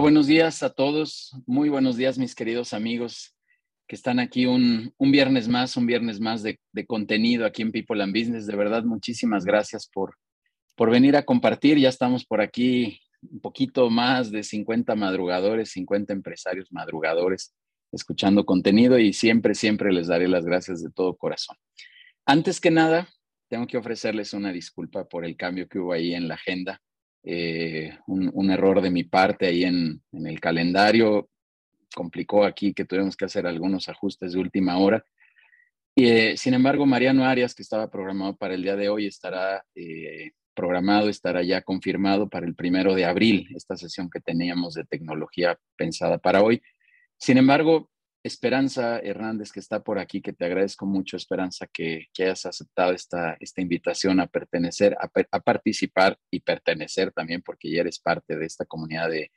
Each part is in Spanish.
Buenos días a todos. Muy buenos días, mis queridos amigos que están aquí un, viernes más, un viernes más de, contenido aquí en People and Business. De verdad, muchísimas gracias por, por venir a compartir. Ya estamos por aquí un poquito más de 50 madrugadores, 50 empresarios madrugadores escuchando contenido y siempre, siempre les daré las gracias de todo corazón. Antes que nada, tengo que ofrecerles una disculpa por el cambio que hubo ahí en la agenda. Eh, un, error de mi parte ahí en, el calendario complicó aquí que tuvimos que hacer algunos ajustes de última hora. Y, eh, sin embargo, Mariano Arias, que estaba programado para el día de hoy, estará eh, programado, estará ya confirmado para el primero de abril, esta sesión que teníamos de tecnología pensada para hoy. Sin embargo, Esperanza Hernández, que está por aquí, que te agradezco mucho, Esperanza, que, hayas aceptado esta, esta invitación a pertenecer, a, participar y pertenecer también, porque ya eres parte de esta comunidad de,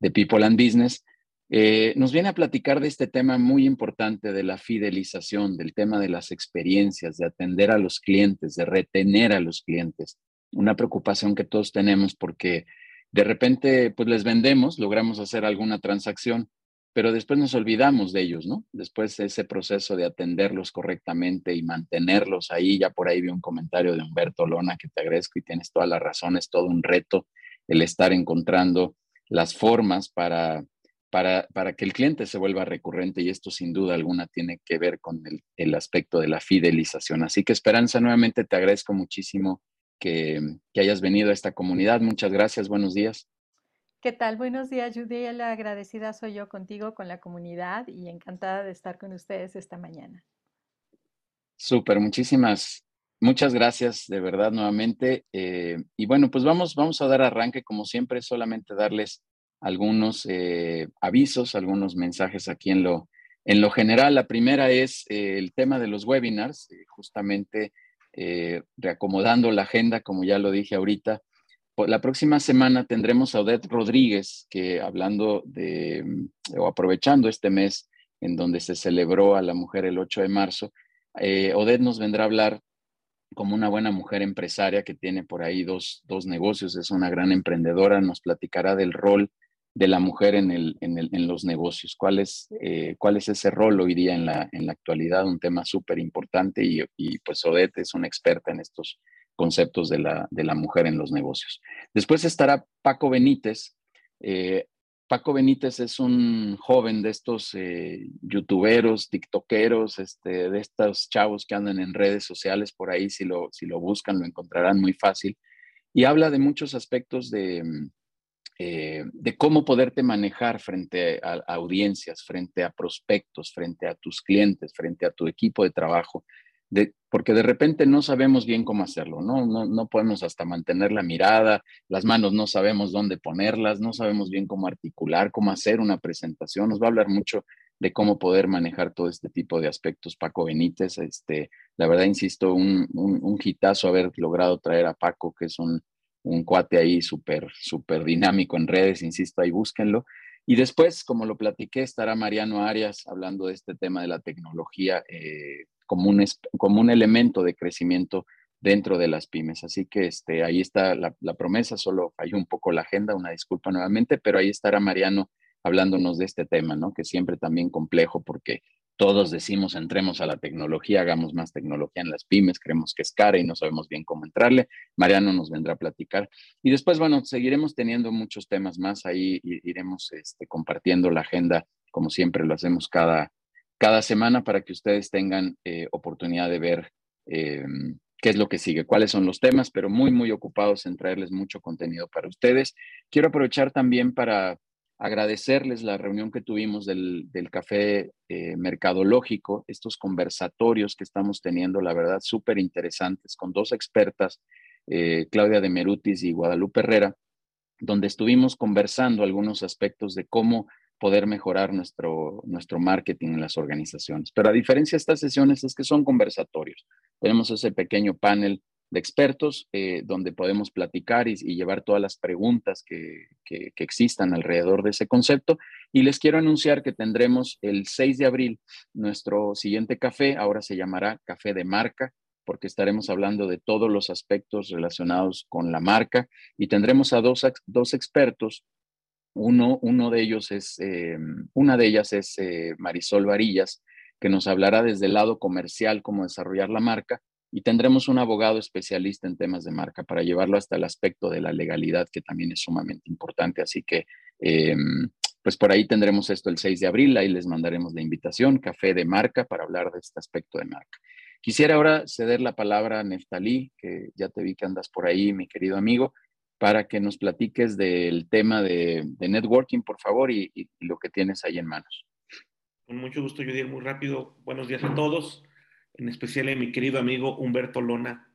de People and Business. Eh, nos viene a platicar de este tema muy importante de la fidelización, del tema de las experiencias, de atender a los clientes, de retener a los clientes. Una preocupación que todos tenemos porque de repente pues les vendemos, logramos hacer alguna transacción, pero después nos olvidamos de ellos, ¿no? Después ese proceso de atenderlos correctamente y mantenerlos ahí, ya por ahí vi un comentario de Humberto Lona que te agradezco y tienes toda la razón, es todo un reto el estar encontrando las formas para para, que el cliente se vuelva recurrente y esto sin duda alguna tiene que ver con el, aspecto de la fidelización. Así que Esperanza, nuevamente te agradezco muchísimo que, hayas venido a esta comunidad. Muchas gracias, buenos días. ¿Qué tal? Buenos días, Judy. La agradecida soy yo contigo, con la comunidad y encantada de estar con ustedes esta mañana. Súper, muchísimas, muchas gracias de verdad nuevamente. Eh, y bueno, pues vamos, vamos a dar arranque, como siempre, solamente darles algunos eh, avisos, algunos mensajes aquí en lo, en lo general. La primera es eh, el tema de los webinars, justamente reacomodando la agenda, como ya lo dije ahorita. La próxima semana tendremos a Odette Rodríguez, que hablando de, mm, o aprovechando este mes en donde se celebró a la mujer el 8 de marzo, Odette nos vendrá a hablar como una buena mujer empresaria que tiene por ahí dos, dos negocios, es una gran emprendedora, nos platicará del rol de la mujer en, el, en los negocios. ¿Cuál es, eh, ¿Cuál es ese rol hoy día en la, en la actualidad? Un tema súper importante y, y, pues Odette es una experta en estos conceptos de la, de la mujer en los negocios. Después estará Paco Benítez. Eh, Paco Benítez es un joven de estos eh, youtuberos, tiktokeros, este, de estos chavos que andan en redes sociales por ahí, si lo, si lo buscan lo encontrarán muy fácil. Y habla de muchos aspectos de, eh, de cómo poderte manejar frente a, audiencias, frente a prospectos, frente a tus clientes, frente a tu equipo de trabajo, porque de repente no sabemos bien cómo hacerlo, ¿no? ¿no? No podemos hasta mantener la mirada, las manos no sabemos dónde ponerlas, no sabemos bien cómo articular, cómo hacer una presentación. Nos va a hablar mucho de cómo poder manejar todo este tipo de aspectos. Paco Benítez, este, la verdad, insisto, un, un, un haber logrado traer a Paco, que es un, un cuate ahí súper, súper dinámico en redes, insisto, ahí búsquenlo. Y después, como lo platiqué, estará Mariano Arias hablando de este tema de la tecnología eh, como, un, como un elemento de crecimiento dentro de las pymes. Así que este, ahí está la, promesa, solo falló un poco la agenda, una disculpa nuevamente, pero ahí estará Mariano hablándonos de este tema, ¿no? Que siempre también complejo porque todos decimos entremos a la tecnología, hagamos más tecnología en las pymes, creemos que es cara y no sabemos bien cómo entrarle. Mariano nos vendrá a platicar. Y después, bueno, seguiremos teniendo muchos temas más ahí, iremos este, compartiendo la agenda como siempre lo hacemos cada, cada semana para que ustedes tengan eh, oportunidad de ver em, qué es lo que sigue, cuáles son los temas, pero muy, muy ocupados en traerles mucho contenido para ustedes. Quiero aprovechar también para agradecerles la reunión que tuvimos del, café eh, mercadológico, estos conversatorios que estamos teniendo, la verdad, súper interesantes, con dos expertas, eh, Claudia de Merutis y Guadalupe Herrera, donde estuvimos conversando algunos aspectos de cómo poder mejorar nuestro, nuestro marketing en las organizaciones. Pero a diferencia de estas sesiones es que son conversatorios. Tenemos ese pequeño panel de expertos eh, donde podemos platicar y, llevar todas las preguntas que, que, existan alrededor de ese concepto. Y les quiero anunciar que tendremos el 6 de abril nuestro siguiente café, ahora se llamará Café de Marca, porque estaremos hablando de todos los aspectos relacionados con la marca y tendremos a dos, dos expertos Uno, uno de ellos es, eh, una de ellas es eh, Marisol Varillas, que nos hablará desde el lado comercial cómo desarrollar la marca y tendremos un abogado especialista en temas de marca para llevarlo hasta el aspecto de la legalidad, que también es sumamente importante. Así que, em, pues por ahí tendremos esto el 6 de abril, ahí les mandaremos la invitación, café de marca, para hablar de este aspecto de marca. Quisiera ahora ceder la palabra a Neftalí, que ya te vi que andas por ahí, mi querido amigo, para que nos platiques del tema de, networking, por favor, y, lo que tienes ahí en manos. Con mucho gusto, Judiel, muy rápido. Buenos días a todos, en especial a mi querido amigo Humberto Lona.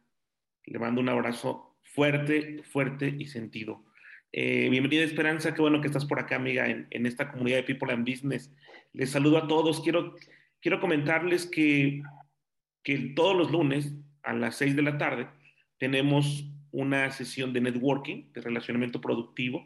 Le mando un abrazo fuerte, fuerte y sentido. Eh, bienvenida Esperanza, qué bueno que estás por acá, amiga, en, en, esta comunidad de People and Business. Les saludo a todos. Quiero, quiero comentarles que, que todos los lunes a las 6 de la tarde tenemos una sesión de networking, de relacionamiento productivo,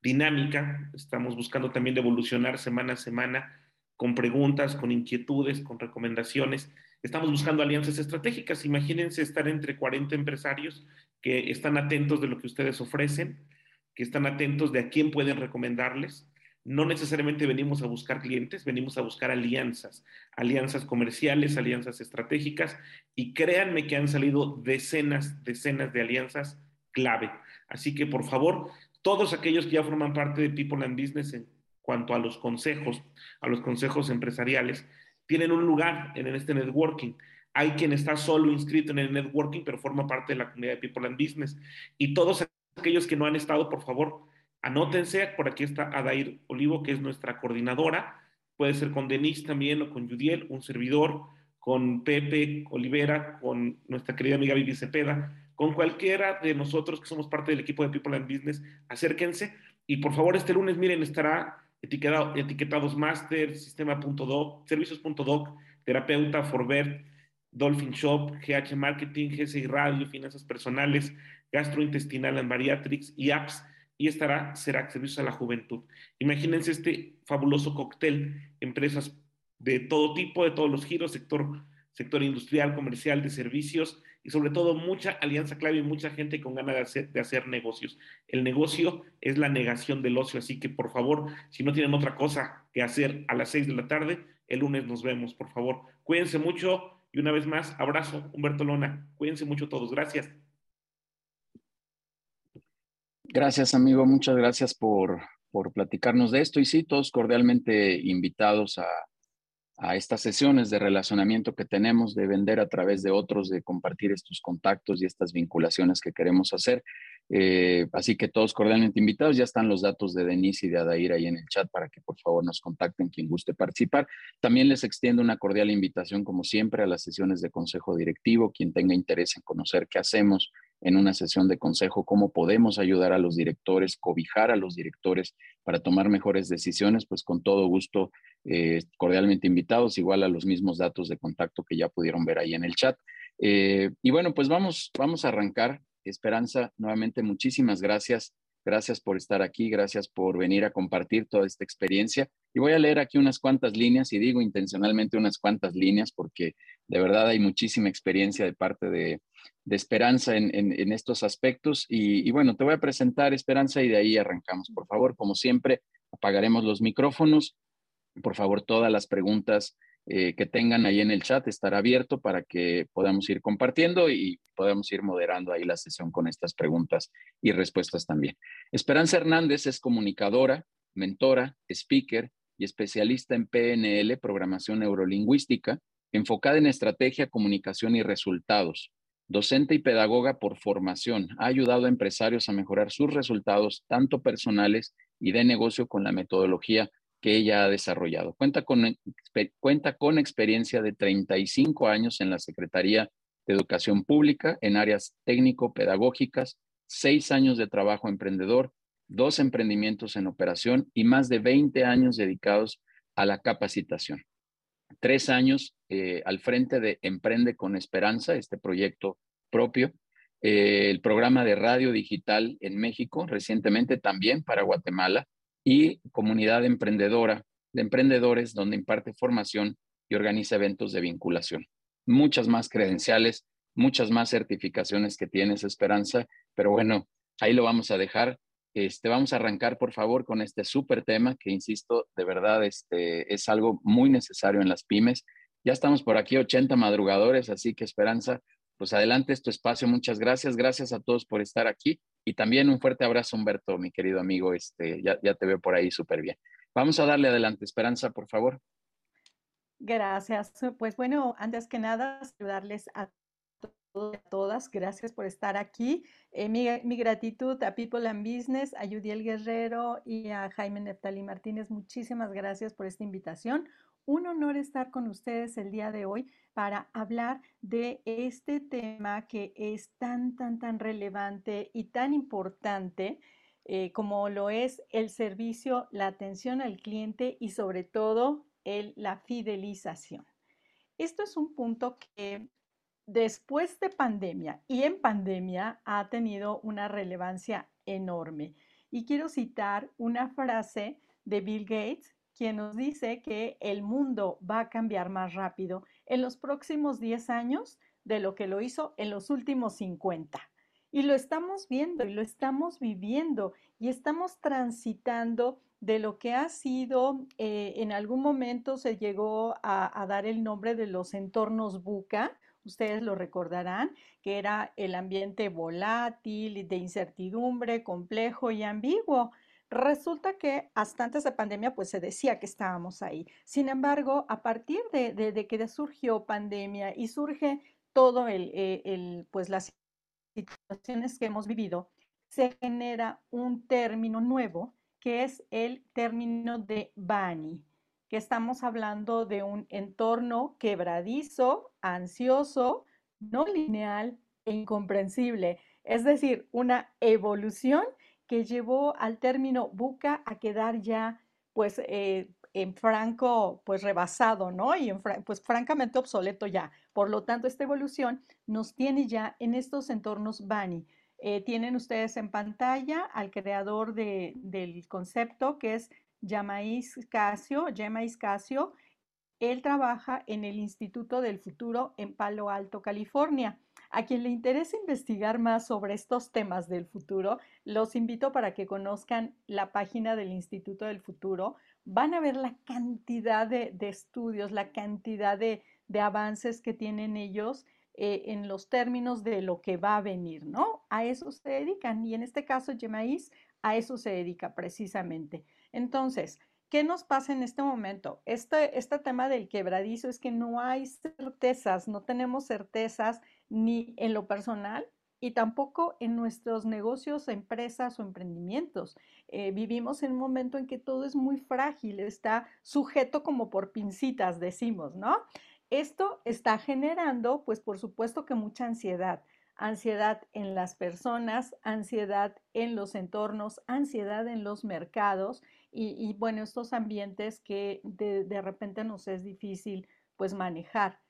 dinámica. Estamos buscando también de evolucionar semana a semana con preguntas, con inquietudes, con recomendaciones. Estamos buscando alianzas estratégicas. Imagínense estar entre 40 empresarios que están atentos de lo que ustedes ofrecen, que están atentos de a quién pueden recomendarles, no necesariamente venimos a buscar clientes, venimos a buscar alianzas, alianzas comerciales, alianzas estratégicas, y créanme que han salido decenas, decenas de alianzas clave. Así que, por favor, todos aquellos que ya forman parte de People and Business en cuanto a los consejos, a los consejos empresariales, tienen un lugar en este networking. Hay quien está solo inscrito en el networking, pero forma parte de la comunidad de People and Business. Y todos aquellos que no han estado, por favor, Anótense, por aquí está Adair Olivo, que es nuestra coordinadora. Puede ser con Denise también o con Judiel, un servidor, con Pepe Olivera, con nuestra querida amiga Vivi Cepeda, con cualquiera de nosotros que somos parte del equipo de People and Business, acérquense. Y por favor, este lunes, miren, estará etiquetado, etiquetados Master, Sistema.doc, Servicios.doc, Terapeuta, Forbert, Dolphin Shop, GH Marketing, GSI Radio, Finanzas Personales, Gastrointestinal and Bariatrics y Apps y estará será Servicios a la Juventud. Imagínense este fabuloso cóctel, empresas de todo tipo, de todos los giros, sector, sector industrial, comercial, de servicios y sobre todo mucha alianza clave y mucha gente con ganas de hacer, de hacer negocios. El negocio es la negación del ocio, así que por favor, si no tienen otra cosa que hacer a las seis de la tarde, el lunes nos vemos, por favor. Cuídense mucho y una vez más, abrazo, Humberto Lona. Cuídense mucho todos. Gracias. Gracias, amigo. Muchas gracias por, por platicarnos de esto. Y sí, todos cordialmente invitados a, a estas sesiones de relacionamiento que tenemos, de vender a través de otros, de compartir estos contactos y estas vinculaciones que queremos hacer. Eh, así que todos cordialmente invitados, ya están los datos de Denise y de Adair ahí en el chat para que por favor nos contacten quien guste participar. También les extiendo una cordial invitación, como siempre, a las sesiones de consejo directivo, quien tenga interés en conocer qué hacemos en una sesión de consejo, cómo podemos ayudar a los directores, cobijar a los directores para tomar mejores decisiones, pues con todo gusto, eh, cordialmente invitados, igual a los mismos datos de contacto que ya pudieron ver ahí en el chat. Eh, y bueno, pues vamos, vamos a arrancar. Esperanza, nuevamente muchísimas gracias. Gracias por estar aquí, gracias por venir a compartir toda esta experiencia. Y voy a leer aquí unas cuantas líneas y digo intencionalmente unas cuantas líneas porque de verdad hay muchísima experiencia de parte de, de Esperanza en, estos aspectos. Y, bueno, te voy a presentar Esperanza y de ahí arrancamos. Por favor, como siempre, apagaremos los micrófonos. Por favor, todas las preguntas eh, que tengan ahí en el chat estará abierto para que podamos ir compartiendo y podamos ir moderando ahí la sesión con estas preguntas y respuestas también. Esperanza Hernández es comunicadora, mentora, speaker y especialista en PNL, programación neurolingüística, enfocada en estrategia, comunicación y resultados docente y pedagoga por formación, ha ayudado a empresarios a mejorar sus resultados, tanto personales y de negocio, con la metodología que ella ha desarrollado. Cuenta con, cuenta con experiencia de 35 años en la Secretaría de Educación Pública en áreas técnico-pedagógicas, seis años de trabajo emprendedor, dos emprendimientos en operación y más de 20 años dedicados a la capacitación tres años eh, al frente de Emprende con Esperanza, este proyecto propio, eh, el programa de radio digital en México, recientemente también para Guatemala, y comunidad emprendedora de emprendedores donde imparte formación y organiza eventos de vinculación. Muchas más credenciales, muchas más certificaciones que tienes, Esperanza, pero bueno, ahí lo vamos a dejar. Este, vamos a arrancar, por favor, con este súper tema que, insisto, de verdad este, es algo muy necesario en las pymes. Ya estamos por aquí, 80 madrugadores, así que Esperanza, pues adelante es espacio. Muchas gracias. Gracias a todos por estar aquí. Y también un fuerte abrazo, Humberto, mi querido amigo. Este, ya, ya te veo por ahí súper bien. Vamos a darle adelante, Esperanza, por favor. Gracias. Pues bueno, antes que nada, saludarles a a todas. Gracias por estar aquí. Eh, mi, gratitud a People and Business, a Yudiel Guerrero y a Jaime Neftali Martínez. Muchísimas gracias por esta invitación. Un honor estar con ustedes el día de hoy para hablar de este tema que es tan, tan, tan relevante y tan importante eh, como lo es el servicio, la atención al cliente y sobre todo el, la fidelización. Esto es un punto que después de pandemia y en pandemia ha tenido una relevancia enorme. Y quiero citar una frase de Bill Gates, quien nos dice que el mundo va a cambiar más rápido en los próximos 10 años de lo que lo hizo en los últimos 50. Y lo estamos viendo y lo estamos viviendo y estamos transitando de lo que ha sido, eh, en algún momento se llegó a, a, dar el nombre de los entornos buca, ustedes lo recordarán, que era el ambiente volátil, de incertidumbre, complejo y ambiguo. Resulta que hasta antes de pandemia, pues se decía que estábamos ahí. Sin embargo, a partir de, que surgió pandemia y surge todo el, eh, el, pues las situaciones que hemos vivido, se genera un término nuevo que es el término de Bani, que estamos hablando de un entorno quebradizo, ansioso, no lineal e incomprensible, es decir, una evolución que llevó al término buca a quedar ya pues eh, en franco pues rebasado, ¿no? Y en, pues francamente obsoleto ya. Por lo tanto, esta evolución nos tiene ya en estos entornos Bani. Eh, tienen ustedes en pantalla al creador de, del concepto que es Yamais Casio, Yamais Casio. Él trabaja en el Instituto del Futuro en Palo Alto, California. A quien le interese investigar más sobre estos temas del futuro, los invito para que conozcan la página del Instituto del Futuro. Van a ver la cantidad de, estudios, la cantidad de, avances que tienen ellos eh, en los términos de lo que va a venir, ¿no? A eso se dedican y en este caso Gemais a eso se dedica precisamente. Entonces, ¿Qué nos pasa en este momento? Este, este tema del quebradizo es que no hay certezas, no tenemos certezas ni en lo personal y tampoco en nuestros negocios, empresas o emprendimientos. Eh, vivimos en un momento en que todo es muy frágil, está sujeto como por pincitas, decimos, ¿no? Esto está generando, pues por supuesto que mucha ansiedad ansiedad en las personas, ansiedad en los entornos, ansiedad en los mercados y, bueno, estos ambientes que de, de, repente nos es difícil pues manejar.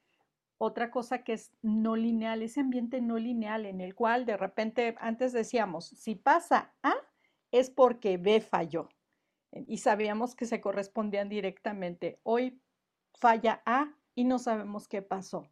Otra cosa que es no lineal, ese ambiente no lineal en el cual de repente antes decíamos, si pasa A es porque B falló y sabíamos que se correspondían directamente. Hoy falla A y no sabemos qué pasó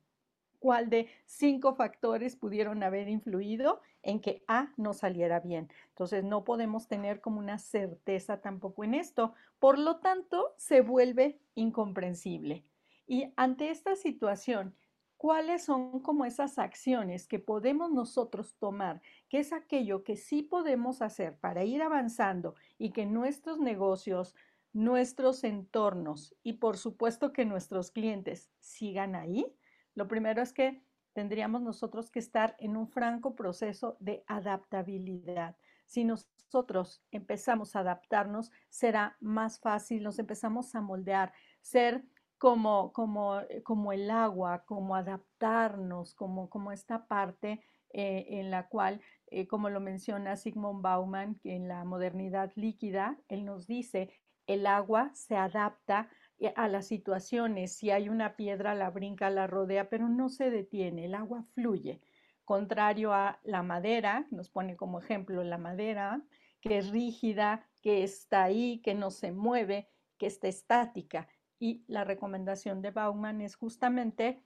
cuál de cinco factores pudieron haber influido en que A no saliera bien. Entonces, no podemos tener como una certeza tampoco en esto. Por lo tanto, se vuelve incomprensible. Y ante esta situación, ¿cuáles son como esas acciones que podemos nosotros tomar? ¿Qué es aquello que sí podemos hacer para ir avanzando y que nuestros negocios, nuestros entornos y por supuesto que nuestros clientes sigan ahí? Lo primero es que tendríamos nosotros que estar en un franco proceso de adaptabilidad. Si nosotros empezamos a adaptarnos, será más fácil, nos empezamos a moldear, ser como, como, eh, como el agua, como adaptarnos, como, como esta parte eh, en la cual, eh, como lo menciona Sigmund Bauman, que en la modernidad líquida, él nos dice, el agua se adapta a las situaciones. Si hay una piedra, la brinca, la rodea, pero no se detiene, el agua fluye. Contrario a la madera, nos pone como ejemplo la madera, que es rígida, que está ahí, que no se mueve, que está estática. Y la recomendación de Bauman es justamente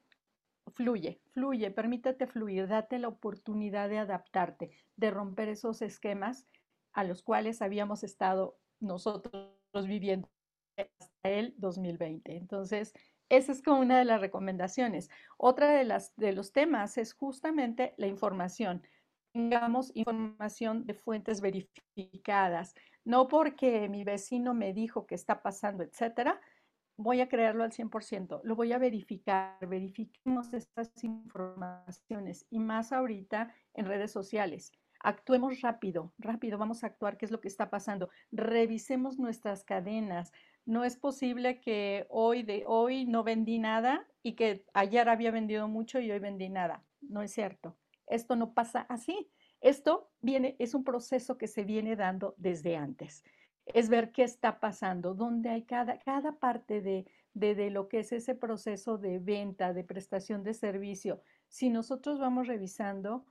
fluye, fluye, permítete fluir, date la oportunidad de adaptarte, de romper esos esquemas a los cuales habíamos estado nosotros viviendo hasta el 2020. Entonces, esa es como una de las recomendaciones. Otra de, las, de los temas es justamente la información. Tengamos información de fuentes verificadas, no porque mi vecino me dijo que está pasando, etcétera, voy a creerlo al 100%, lo voy a verificar, verifiquemos estas informaciones y más ahorita en redes sociales. Actuemos rápido, rápido, vamos a actuar, qué es lo que está pasando. Revisemos nuestras cadenas. No es posible que hoy de hoy no vendí nada y que ayer había vendido mucho y hoy vendí nada. No es cierto. Esto no pasa así. Esto viene, es un proceso que se viene dando desde antes es ver qué está pasando, dónde hay cada, cada parte de, de, lo que es ese proceso de venta, de prestación de servicio. Si nosotros vamos revisando,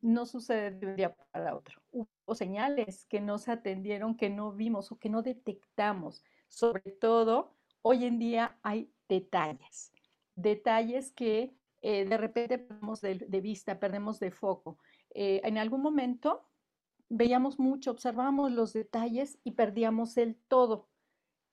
no sucede de un día para otro. Hubo señales que no se atendieron, que no vimos o que no detectamos. Sobre todo, hoy en día hay detalles, detalles que eh, de repente perdemos de, vista, perdemos de foco. Eh, en algún momento veíamos mucho, observábamos los detalles y perdíamos el todo.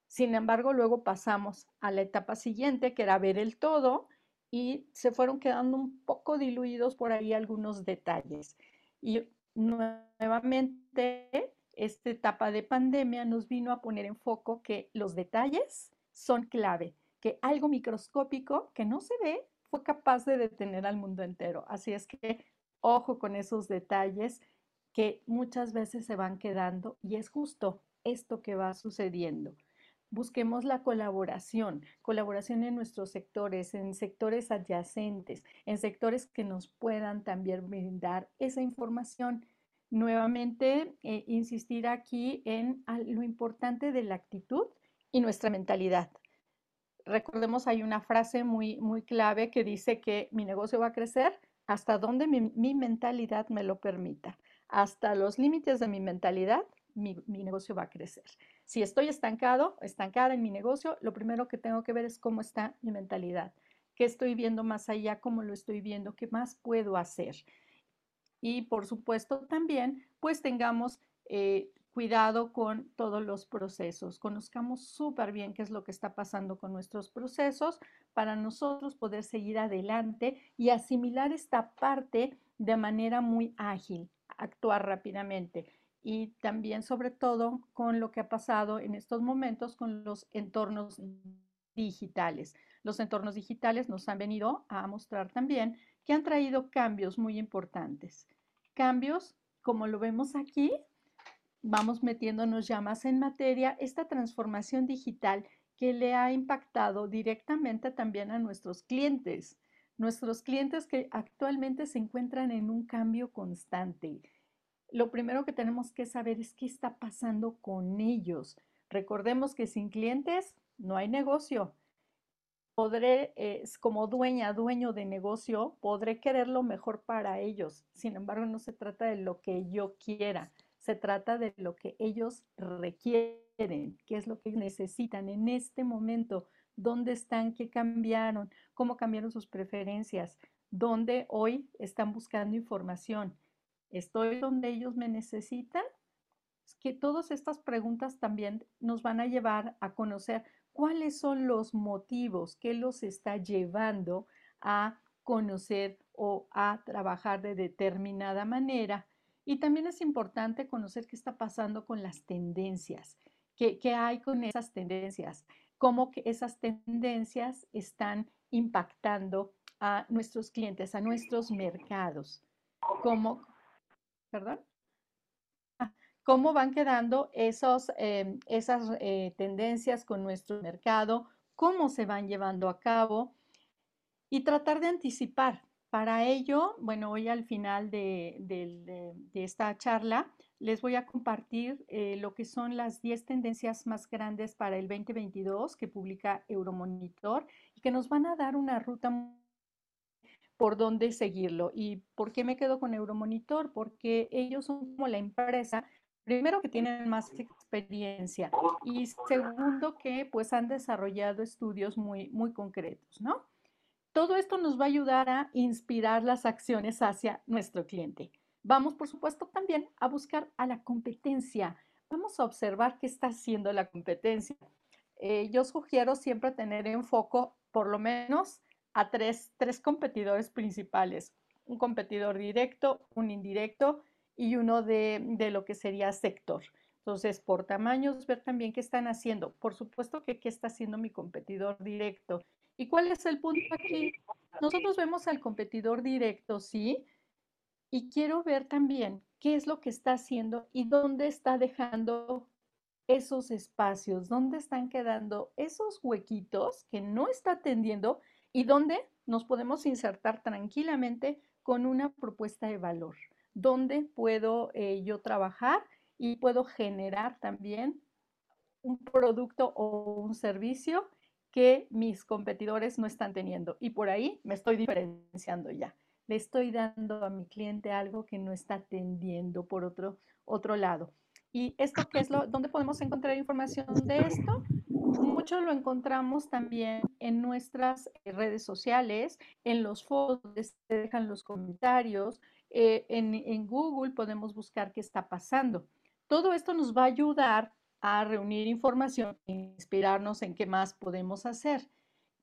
Sin embargo, luego pasamos a la etapa siguiente, que era ver el todo, y se fueron quedando un poco diluidos por ahí algunos detalles. Y nuevamente, esta etapa de pandemia nos vino a poner en foco que los detalles son clave, que algo microscópico que no se ve fue capaz de detener al mundo entero. Así es que ojo con esos detalles que muchas veces se van quedando y es justo esto que va sucediendo. Busquemos la colaboración, colaboración en nuestros sectores, en sectores adyacentes, en sectores que nos puedan también brindar esa información. Nuevamente, eh, insistir aquí en lo importante de la actitud y nuestra mentalidad. Recordemos, hay una frase muy, muy clave que dice que mi negocio va a crecer hasta donde mi mentalidad me lo permita hasta los límites de mi mentalidad, mi, negocio va a crecer. Si estoy estancado, estancada en mi negocio, lo primero que tengo que ver es cómo está mi mentalidad, qué estoy viendo más allá, cómo lo estoy viendo, qué más puedo hacer. Y por supuesto también, pues tengamos eh, cuidado con todos los procesos, conozcamos súper bien qué es lo que está pasando con nuestros procesos para nosotros poder seguir adelante y asimilar esta parte de manera muy ágil actuar rápidamente y también sobre todo con lo que ha pasado en estos momentos con los entornos digitales. Los entornos digitales nos han venido a mostrar también que han traído cambios muy importantes. Cambios, como lo vemos aquí, vamos metiéndonos ya más en materia, esta transformación digital que le ha impactado directamente también a nuestros clientes. Nuestros clientes que actualmente se encuentran en un cambio constante. Lo primero que tenemos que saber es qué está pasando con ellos. Recordemos que sin clientes no hay negocio. Podré, eh, como dueña, dueño de negocio, podré querer lo mejor para ellos. Sin embargo, no se trata de lo que yo quiera, se trata de lo que ellos requieren, qué es lo que necesitan en este momento dónde están, qué cambiaron, cómo cambiaron sus preferencias, dónde hoy están buscando información. ¿Estoy donde ellos me necesitan? Es que todas estas preguntas también nos van a llevar a conocer cuáles son los motivos que los está llevando a conocer o a trabajar de determinada manera. Y también es importante conocer qué está pasando con las tendencias, qué, qué hay con esas tendencias cómo que esas tendencias están impactando a nuestros clientes, a nuestros mercados. ¿Cómo, perdón? ¿Cómo van quedando esos, em, esas eh, tendencias con nuestro mercado? ¿Cómo se van llevando a cabo? Y tratar de anticipar. Para ello, bueno, hoy al final de, de esta charla les voy a compartir eh, lo que son las 10 tendencias más grandes para el 2022 que publica Euromonitor y que nos van a dar una ruta por dónde seguirlo. ¿Y por qué me quedo con Euromonitor? Porque ellos son como la empresa, primero que tienen más experiencia y segundo que pues han desarrollado estudios muy, muy concretos, ¿no? Todo esto nos va a ayudar a inspirar las acciones hacia nuestro cliente. Vamos, por supuesto, también a buscar a la competencia. Vamos a observar qué está haciendo la competencia. Eh, yo sugiero siempre tener en foco por lo menos a tres, tres competidores principales. Un competidor directo, un indirecto y uno de, de lo que sería sector. Entonces, por tamaños, ver también qué están haciendo. Por supuesto que qué está haciendo mi competidor directo. ¿Y cuál es el punto aquí? Nosotros vemos al competidor directo, ¿sí? Y quiero ver también qué es lo que está haciendo y dónde está dejando esos espacios, dónde están quedando esos huequitos que no está atendiendo y dónde nos podemos insertar tranquilamente con una propuesta de valor. ¿Dónde puedo eh, yo trabajar y puedo generar también un producto o un servicio que mis competidores no están teniendo. Y por ahí me estoy diferenciando ya. Le estoy dando a mi cliente algo que no está atendiendo por otro, otro lado. ¿Y esto qué es lo, dónde podemos encontrar información de esto? Mucho lo encontramos también en nuestras redes sociales, en los foros donde se dejan los comentarios, eh, en, Google podemos buscar qué está pasando. Todo esto nos va a ayudar a reunir información e inspirarnos en qué más podemos hacer.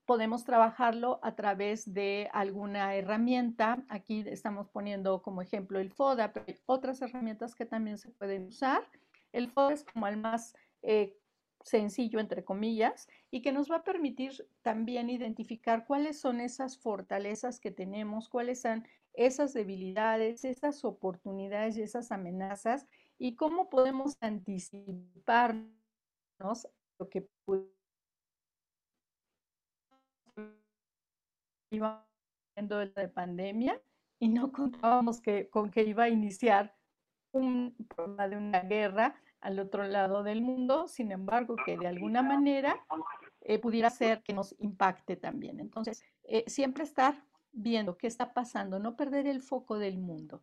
Podemos trabajarlo a través de alguna herramienta. Aquí estamos poniendo como ejemplo el FODA, pero hay otras herramientas que también se pueden usar. El FODA es como el más eh, sencillo, entre comillas, y que nos va a permitir también identificar cuáles son esas fortalezas que tenemos, cuáles son esas debilidades, esas oportunidades y esas amenazas y cómo podemos anticiparnos lo que iba viendo de pandemia y no contábamos que, con que iba a iniciar un problema de una guerra al otro lado del mundo, sin embargo, que de alguna manera eh, pudiera ser que nos impacte también. Entonces, eh, siempre estar viendo qué está pasando, no perder el foco del mundo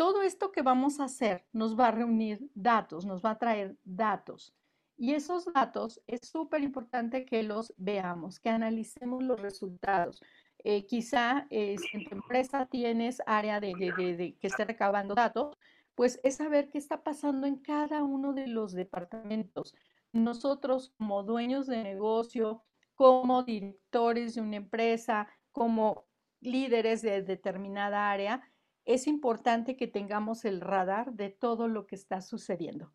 todo esto que vamos a hacer nos va a reunir datos, nos va a traer datos. Y esos datos es súper importante que los veamos, que analicemos los resultados. Eh, quizá eh, si en tu empresa tienes área de, de, que esté recabando datos, pues es saber qué está pasando en cada uno de los departamentos. Nosotros como dueños de negocio, como directores de una empresa, como líderes de determinada área, es importante que tengamos el radar de todo lo que está sucediendo.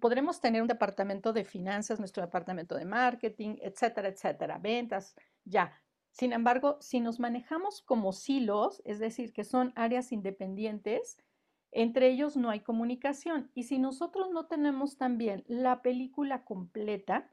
Podremos tener un departamento de finanzas, nuestro departamento de marketing, etcétera, etcétera, ventas, ya. Sin embargo, si nos manejamos como silos, es decir, que son áreas independientes, entre ellos no hay comunicación. Y si nosotros no tenemos también la película completa,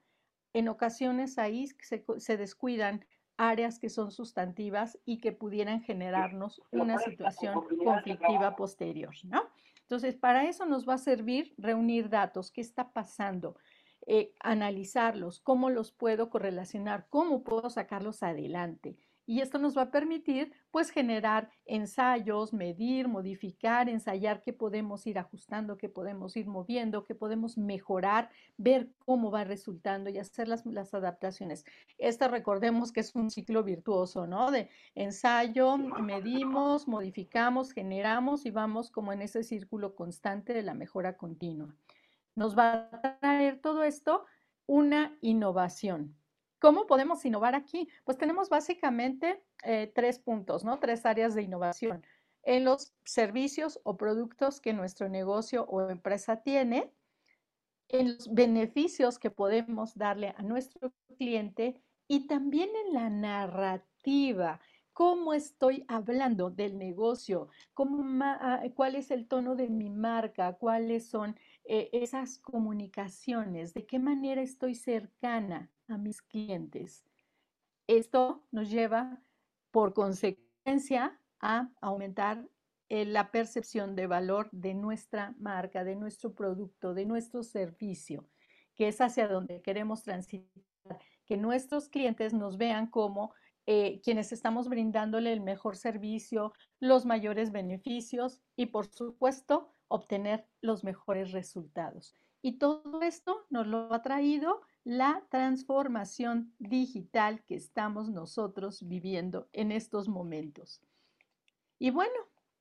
en ocasiones ahí se, se descuidan áreas que son sustantivas y que pudieran generarnos una situación conflictiva posterior, ¿no? Entonces, para eso nos va a servir reunir datos, qué está pasando, eh, analizarlos, cómo los puedo correlacionar, cómo puedo sacarlos adelante. Y esto nos va a permitir pues generar ensayos, medir, modificar, ensayar qué podemos ir ajustando, qué podemos ir moviendo, qué podemos mejorar, ver cómo va resultando y hacer las, las adaptaciones. Esto recordemos que es un ciclo virtuoso, ¿no? De ensayo, medimos, modificamos, generamos y vamos como en ese círculo constante de la mejora continua. Nos va a traer todo esto una innovación. ¿Cómo podemos innovar aquí? Pues tenemos básicamente eh, tres puntos, ¿no? Tres áreas de innovación. En los servicios o productos que nuestro negocio o empresa tiene, en los beneficios que podemos darle a nuestro cliente y también en la narrativa. ¿Cómo estoy hablando del negocio? ¿Cómo, ah, ¿Cuál es el tono de mi marca? ¿Cuáles son eh, esas comunicaciones? ¿De qué manera estoy cercana? A mis clientes. Esto nos lleva por consecuencia a aumentar eh, la percepción de valor de nuestra marca, de nuestro producto, de nuestro servicio, que es hacia donde queremos transitar, que nuestros clientes nos vean como eh, quienes estamos brindándole el mejor servicio, los mayores beneficios y, por supuesto, obtener los mejores resultados. Y todo esto nos lo ha traído la transformación digital que estamos nosotros viviendo en estos momentos. Y bueno,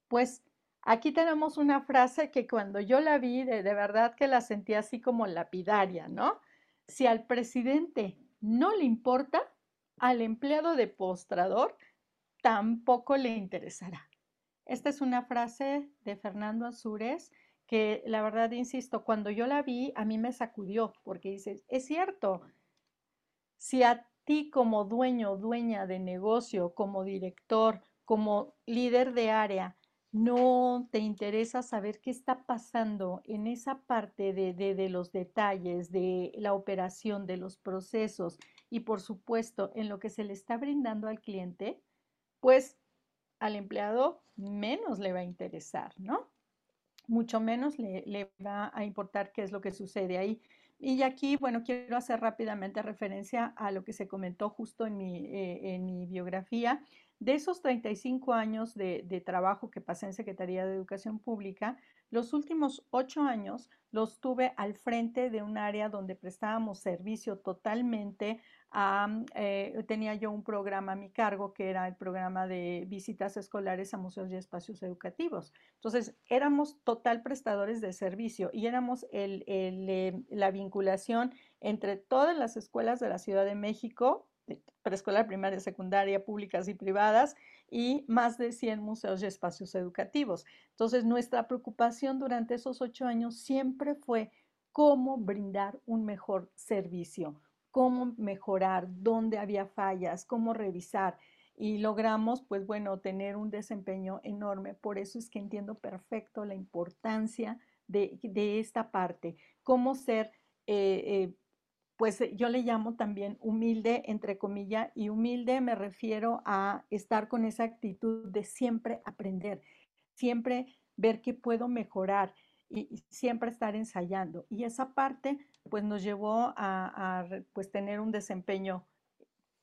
pues Aquí tenemos una frase que cuando yo la vi, de, verdad que la sentí así como lapidaria, ¿no? Si al presidente no le importa, al empleado de postrador tampoco le interesará. Esta es una frase de Fernando Azures que la verdad, insisto, cuando yo la vi, a mí me sacudió, porque dices, es cierto, si a ti como dueño, dueña de negocio, como director, como líder de área, no te interesa saber qué está pasando en esa parte de, de, los detalles, de la operación, de los procesos y por supuesto en lo que se le está brindando al cliente, pues al empleado menos le va a interesar, ¿no? Mucho menos le, va a importar qué es lo que sucede ahí. Y aquí, bueno, quiero hacer rápidamente referencia a lo que se comentó justo en mi, eh, en mi biografía de esos 35 años de, trabajo que pasé en Secretaría de Educación Pública, los últimos ocho años los tuve al frente de un área donde prestábamos servicio totalmente eh, tenía yo un programa a mi cargo que era el programa de visitas escolares a museos y espacios educativos. Entonces, éramos total prestadores de servicio y éramos eh, la vinculación entre todas las escuelas de la Ciudad de México, preescolar, primaria, secundaria, públicas y privadas, y más de 100 museos y espacios educativos. Entonces, nuestra preocupación durante esos ocho años siempre fue cómo brindar un mejor servicio, cómo mejorar, dónde había fallas, cómo revisar. Y logramos, pues bueno, tener un desempeño enorme. Por eso es que entiendo perfecto la importancia de, esta parte, cómo ser eh, eh, pues eh, yo le llamo también humilde, entre comillas, y humilde me refiero a estar con esa actitud de siempre aprender, siempre ver qué puedo mejorar y, siempre estar ensayando. Y esa parte pues nos llevó a, pues tener un desempeño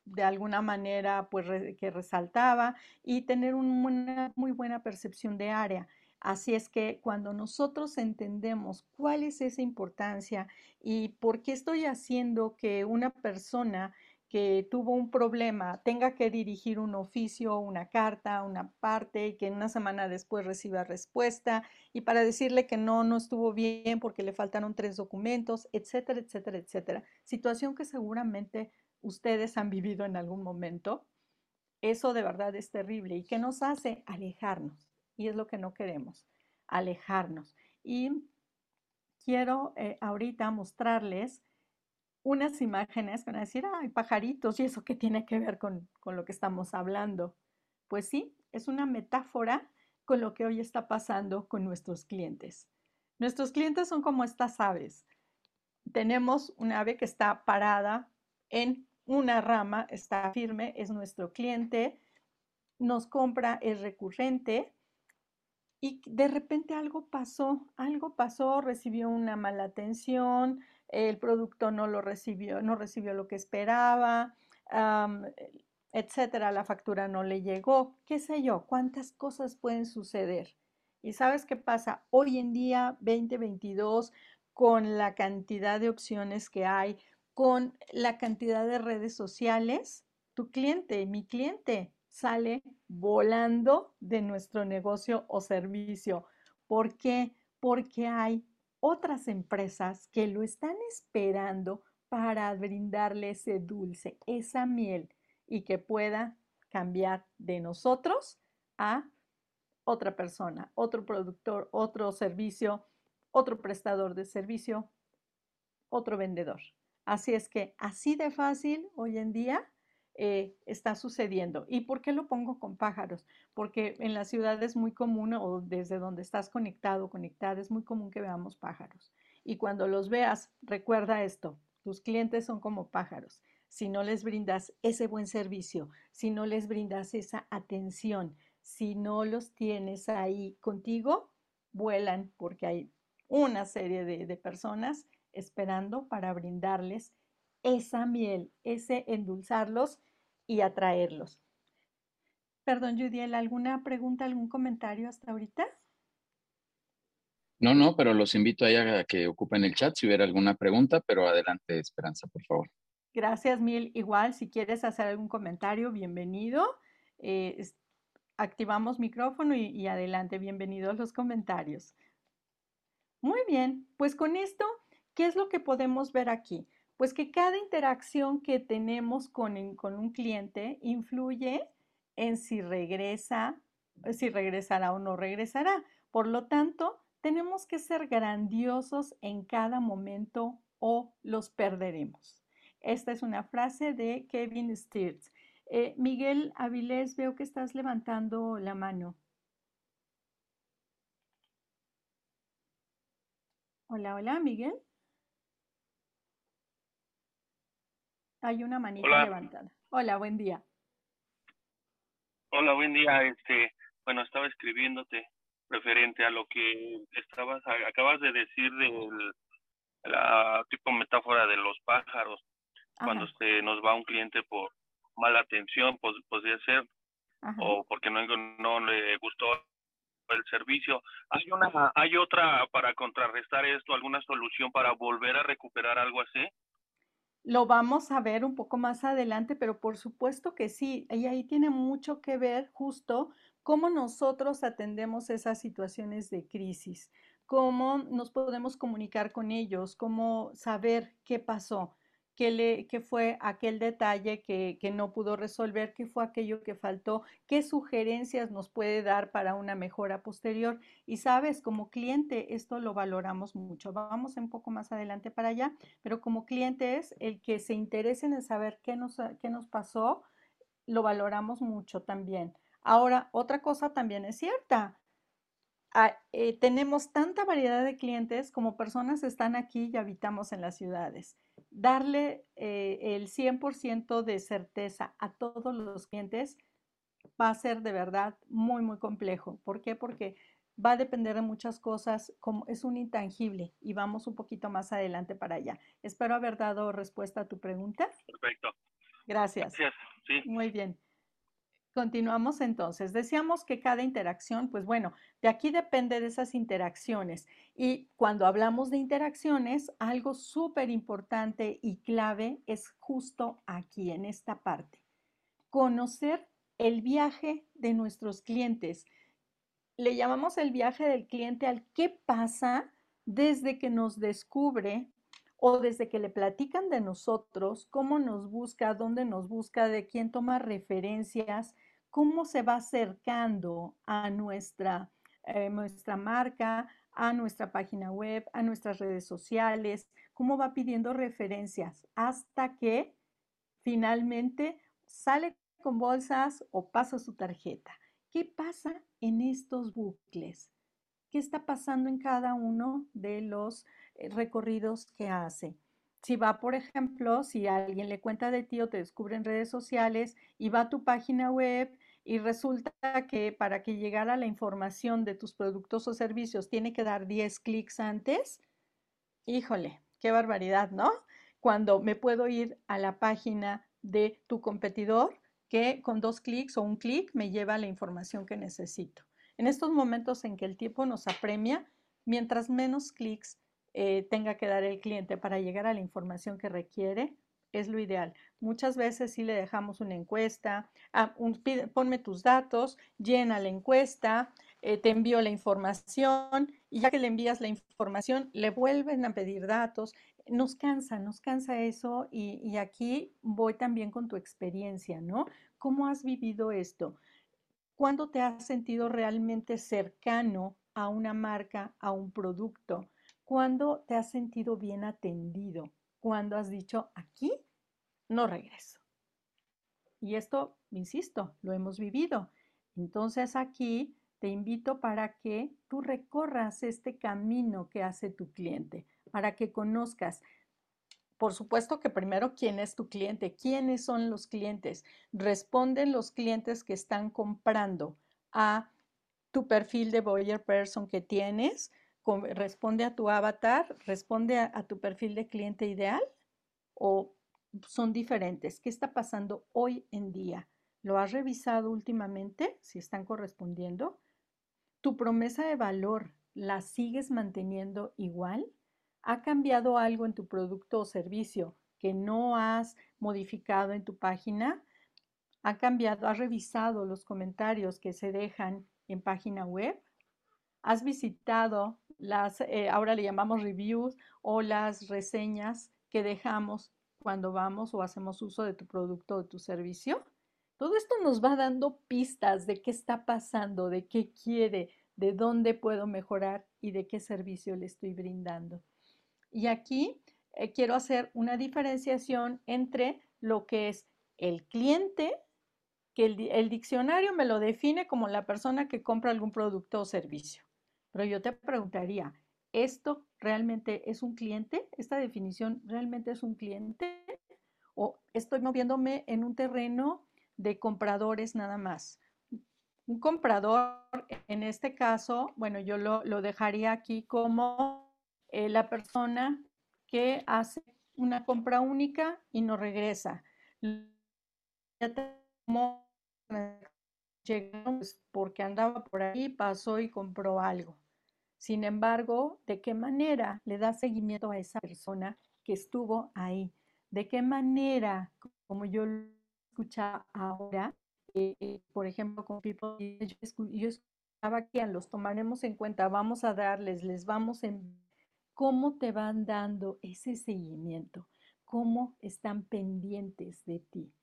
de alguna manera pues que resaltaba y tener una muy buena percepción de área. Así es que cuando nosotros entendemos cuál es esa importancia y por qué estoy haciendo que una persona que tuvo un problema tenga que dirigir un oficio, una carta, una parte y que una semana después reciba respuesta y para decirle que no, no estuvo bien porque le faltaron tres documentos, etcétera, etcétera, etcétera. Situación que seguramente ustedes han vivido en algún momento. Eso de verdad es terrible y que nos hace alejarnos y es lo que no queremos, alejarnos. Y quiero eh, ahorita mostrarles unas imágenes van a decir, ay, pajaritos, ¿y eso qué tiene que ver con, con lo que estamos hablando? Pues sí, es una metáfora con lo que hoy está pasando con nuestros clientes. Nuestros clientes son como estas aves. Tenemos una ave que está parada en una rama, está firme, es nuestro cliente, nos compra, es recurrente, y de repente algo pasó, algo pasó, recibió una mala atención, el producto no lo recibió, no recibió lo que esperaba, etcétera, la factura no le llegó, qué sé yo, cuántas cosas pueden suceder. Y sabes qué pasa hoy en día, 2022, con la cantidad de opciones que hay, con la cantidad de redes sociales, tu cliente, mi cliente, sale volando de nuestro negocio o servicio. ¿Por qué? Porque hay otras empresas que lo están esperando para brindarle ese dulce, esa miel y que pueda cambiar de nosotros a otra persona, otro productor, otro servicio, otro prestador de servicio, otro vendedor. Así es que así de fácil hoy en día eh, está sucediendo. ¿Y por qué lo pongo con pájaros? Porque en la ciudad es muy común, o desde donde estás conectado, conectada, es muy común que veamos pájaros. Y cuando los veas, recuerda esto, tus clientes son como pájaros. Si no les brindas ese buen servicio, si no les brindas esa atención, si no los tienes ahí contigo, vuelan porque hay una serie de personas esperando para brindarles esa miel, ese endulzarlos y atraerlos. Perdón, Judiel, ¿alguna pregunta, algún comentario hasta ahorita? No, no, pero los invito a, a que ocupen el chat si hubiera alguna pregunta, pero adelante, Esperanza, por favor. Gracias, Mil. Igual, si quieres hacer algún comentario, bienvenido. Eh, activamos micrófono y, y adelante, bienvenidos los comentarios. Muy bien, pues con esto, ¿qué es lo que podemos ver aquí? Pues que cada interacción que tenemos con, un cliente influye en si regresa, si regresará o no regresará. Por lo tanto, tenemos que ser grandiosos en cada momento o los perderemos. Esta es una frase de Kevin Stirts. Eh, Miguel Avilés, veo que estás levantando la mano. Hola, hola, Miguel. Hay una manita levantada. Hola, buen día. Hola, buen día. Este, bueno, estaba escribiéndote referente a lo que estabas acabas de decir de la tipo metáfora de los pájaros cuando se nos va un cliente por mala atención, pues, podría ser, o porque no, no le gustó el servicio. ¿Hay, una, ¿Hay otra para contrarrestar esto, alguna solución para volver a recuperar algo así? Lo vamos a ver un poco más adelante, pero por supuesto que sí, y ahí tiene mucho que ver justo cómo nosotros atendemos esas situaciones de crisis, cómo nos podemos comunicar con ellos, cómo saber qué pasó qué, le, fue aquel detalle que, que, no pudo resolver, qué fue aquello que faltó, qué sugerencias nos puede dar para una mejora posterior. Y sabes, como cliente, esto lo valoramos mucho. Vamos un poco más adelante para allá, pero como cliente es el que se interese en saber qué nos, qué nos pasó, lo valoramos mucho también. Ahora, otra cosa también es cierta. Ah, eh, tenemos tanta variedad de clientes como personas están aquí y habitamos en las ciudades darle eh, el 100% de certeza a todos los clientes va a ser de verdad muy, muy complejo. ¿Por qué? Porque va a depender de muchas cosas, como es un intangible y vamos un poquito más adelante para allá. Espero haber dado respuesta a tu pregunta. Perfecto. Gracias. Gracias. Sí. Muy bien. Continuamos entonces. Decíamos que cada interacción, pues bueno, de aquí depende de esas interacciones. Y cuando hablamos de interacciones, algo súper importante y clave es justo aquí, en esta parte. Conocer el viaje de nuestros clientes. Le llamamos el viaje del cliente al qué pasa desde que nos descubre o desde que le platican de nosotros, cómo nos busca, dónde nos busca, de quién toma referencias, cómo se va acercando a nuestra, eh, nuestra marca, a nuestra página web, a nuestras redes sociales, cómo va pidiendo referencias hasta que finalmente sale con bolsas o pasa su tarjeta. ¿Qué pasa en estos bucles? ¿Qué está pasando en cada uno de los recorridos que hace? Si va, por ejemplo, si alguien le cuenta de ti o te descubre en redes sociales y va a tu página web y resulta que para que llegara la información de tus productos o servicios tiene que dar 10 clics antes, híjole, qué barbaridad, ¿no? Cuando me puedo ir a la página de tu competidor que con dos clics o un clic me lleva la información que necesito. En estos momentos en que el tiempo nos apremia, mientras menos clics eh, tenga que dar el cliente para llegar a la información que requiere, es lo ideal. Muchas veces sí le dejamos una encuesta, ah, ponme tus datos, llena la encuesta, eh, te envío la información y ya que le envías la información, le vuelven a pedir datos. Nos cansa, nos cansa eso y, y aquí voy también con tu experiencia, ¿no? ¿Cómo has vivido esto? ¿Cuándo te has sentido realmente cercano a una marca, a un producto? ¿Cuándo te has sentido bien atendido? ¿Cuándo has dicho, aquí no regreso? Y esto, insisto, lo hemos vivido. Entonces aquí te invito para que tú recorras este camino que hace tu cliente, para que conozcas. Por supuesto que primero, ¿quién es tu cliente? ¿Quiénes son los clientes? Responden los clientes que están comprando a tu perfil de Boyer Person que tienes, responde a tu avatar, responde a, tu perfil de cliente ideal o son diferentes. ¿Qué está pasando hoy en día? ¿Lo has revisado últimamente? Si están correspondiendo. ¿Tu promesa de valor la sigues manteniendo igual? ¿Ha cambiado algo en tu producto o servicio que no has modificado en tu página? ha cambiado, has revisado los comentarios que se dejan en página web, has visitado las, eh, ahora le llamamos reviews o las reseñas que dejamos cuando vamos o hacemos uso de tu producto o de tu servicio. Todo esto nos va dando pistas de qué está pasando, de qué quiere, de dónde puedo mejorar y de qué servicio le estoy brindando. Y aquí eh, quiero hacer una diferenciación entre lo que es el cliente, que el, diccionario me lo define como la persona que compra algún producto o servicio. Pero yo te preguntaría, ¿esto realmente es un cliente? ¿Esta definición realmente es un cliente? ¿O estoy moviéndome en un terreno de compradores nada más? Un comprador, en este caso, bueno, yo lo, dejaría aquí como eh, la persona que hace una compra única y no regresa. Ya pues, porque andaba por ahí, pasó y compró algo. Sin embargo, ¿de qué manera le da seguimiento a esa persona que estuvo ahí? ¿De qué manera, como yo lo escuchaba ahora, eh, por ejemplo, con People, yo, escuchaba que los tomaremos en cuenta, vamos a darles, les vamos en cómo te van dando ese seguimiento, cómo están pendientes de ti.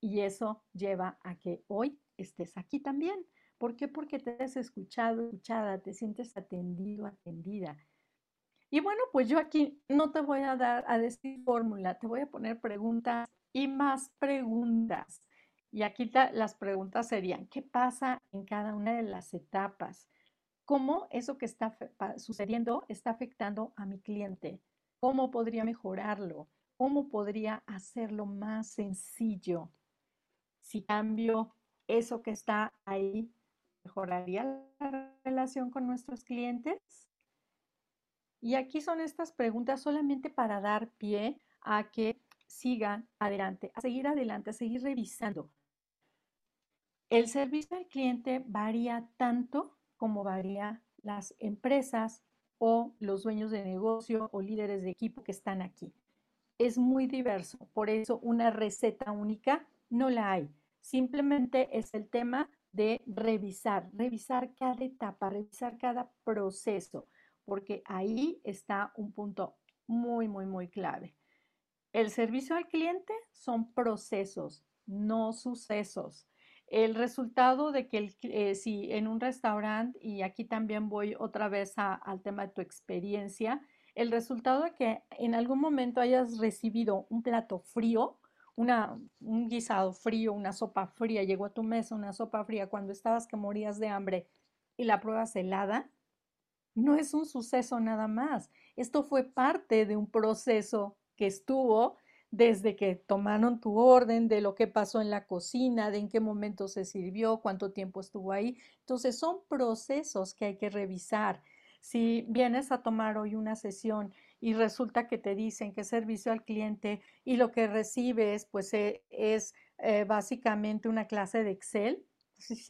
Y eso lleva a que hoy estés aquí también. ¿Por qué? Porque te has escuchado, escuchada, te sientes atendido, atendida. Y bueno, pues yo aquí no te voy a dar a decir fórmula, te voy a poner preguntas y más preguntas. Y aquí las preguntas serían, ¿qué pasa en cada una de las etapas? ¿Cómo eso que está sucediendo está afectando a mi cliente? ¿Cómo podría mejorarlo? ¿Cómo podría hacerlo más sencillo? Si cambio eso que está ahí, ¿mejoraría la relación con nuestros clientes? Y aquí son estas preguntas solamente para dar pie a que sigan adelante, a seguir adelante, a seguir revisando. El servicio al cliente varía tanto como varía las empresas o los dueños de negocio o líderes de equipo que están aquí. Es muy diverso, por eso una receta única no la hay. Simplemente es el tema de revisar, revisar cada etapa, revisar cada proceso, porque ahí está un punto muy, muy, muy clave. El servicio al cliente son procesos, no sucesos. El resultado de que eh, si en un restaurante, y aquí también voy otra vez al tema de tu experiencia, el resultado de que en algún momento hayas recibido un plato frío, una, un guisado frío, una sopa fría, llegó a tu mesa una sopa fría cuando estabas que morías de hambre y la pruebas helada, no es un suceso nada más. Esto fue parte de un proceso que estuvo desde que tomaron tu orden, de lo que pasó en la cocina, de en qué momento se sirvió, cuánto tiempo estuvo ahí. Entonces son procesos que hay que revisar. Si vienes a tomar hoy una sesión y resulta que te dicen que servicio al cliente y lo que recibes pues eh, es eh, básicamente una clase de Excel,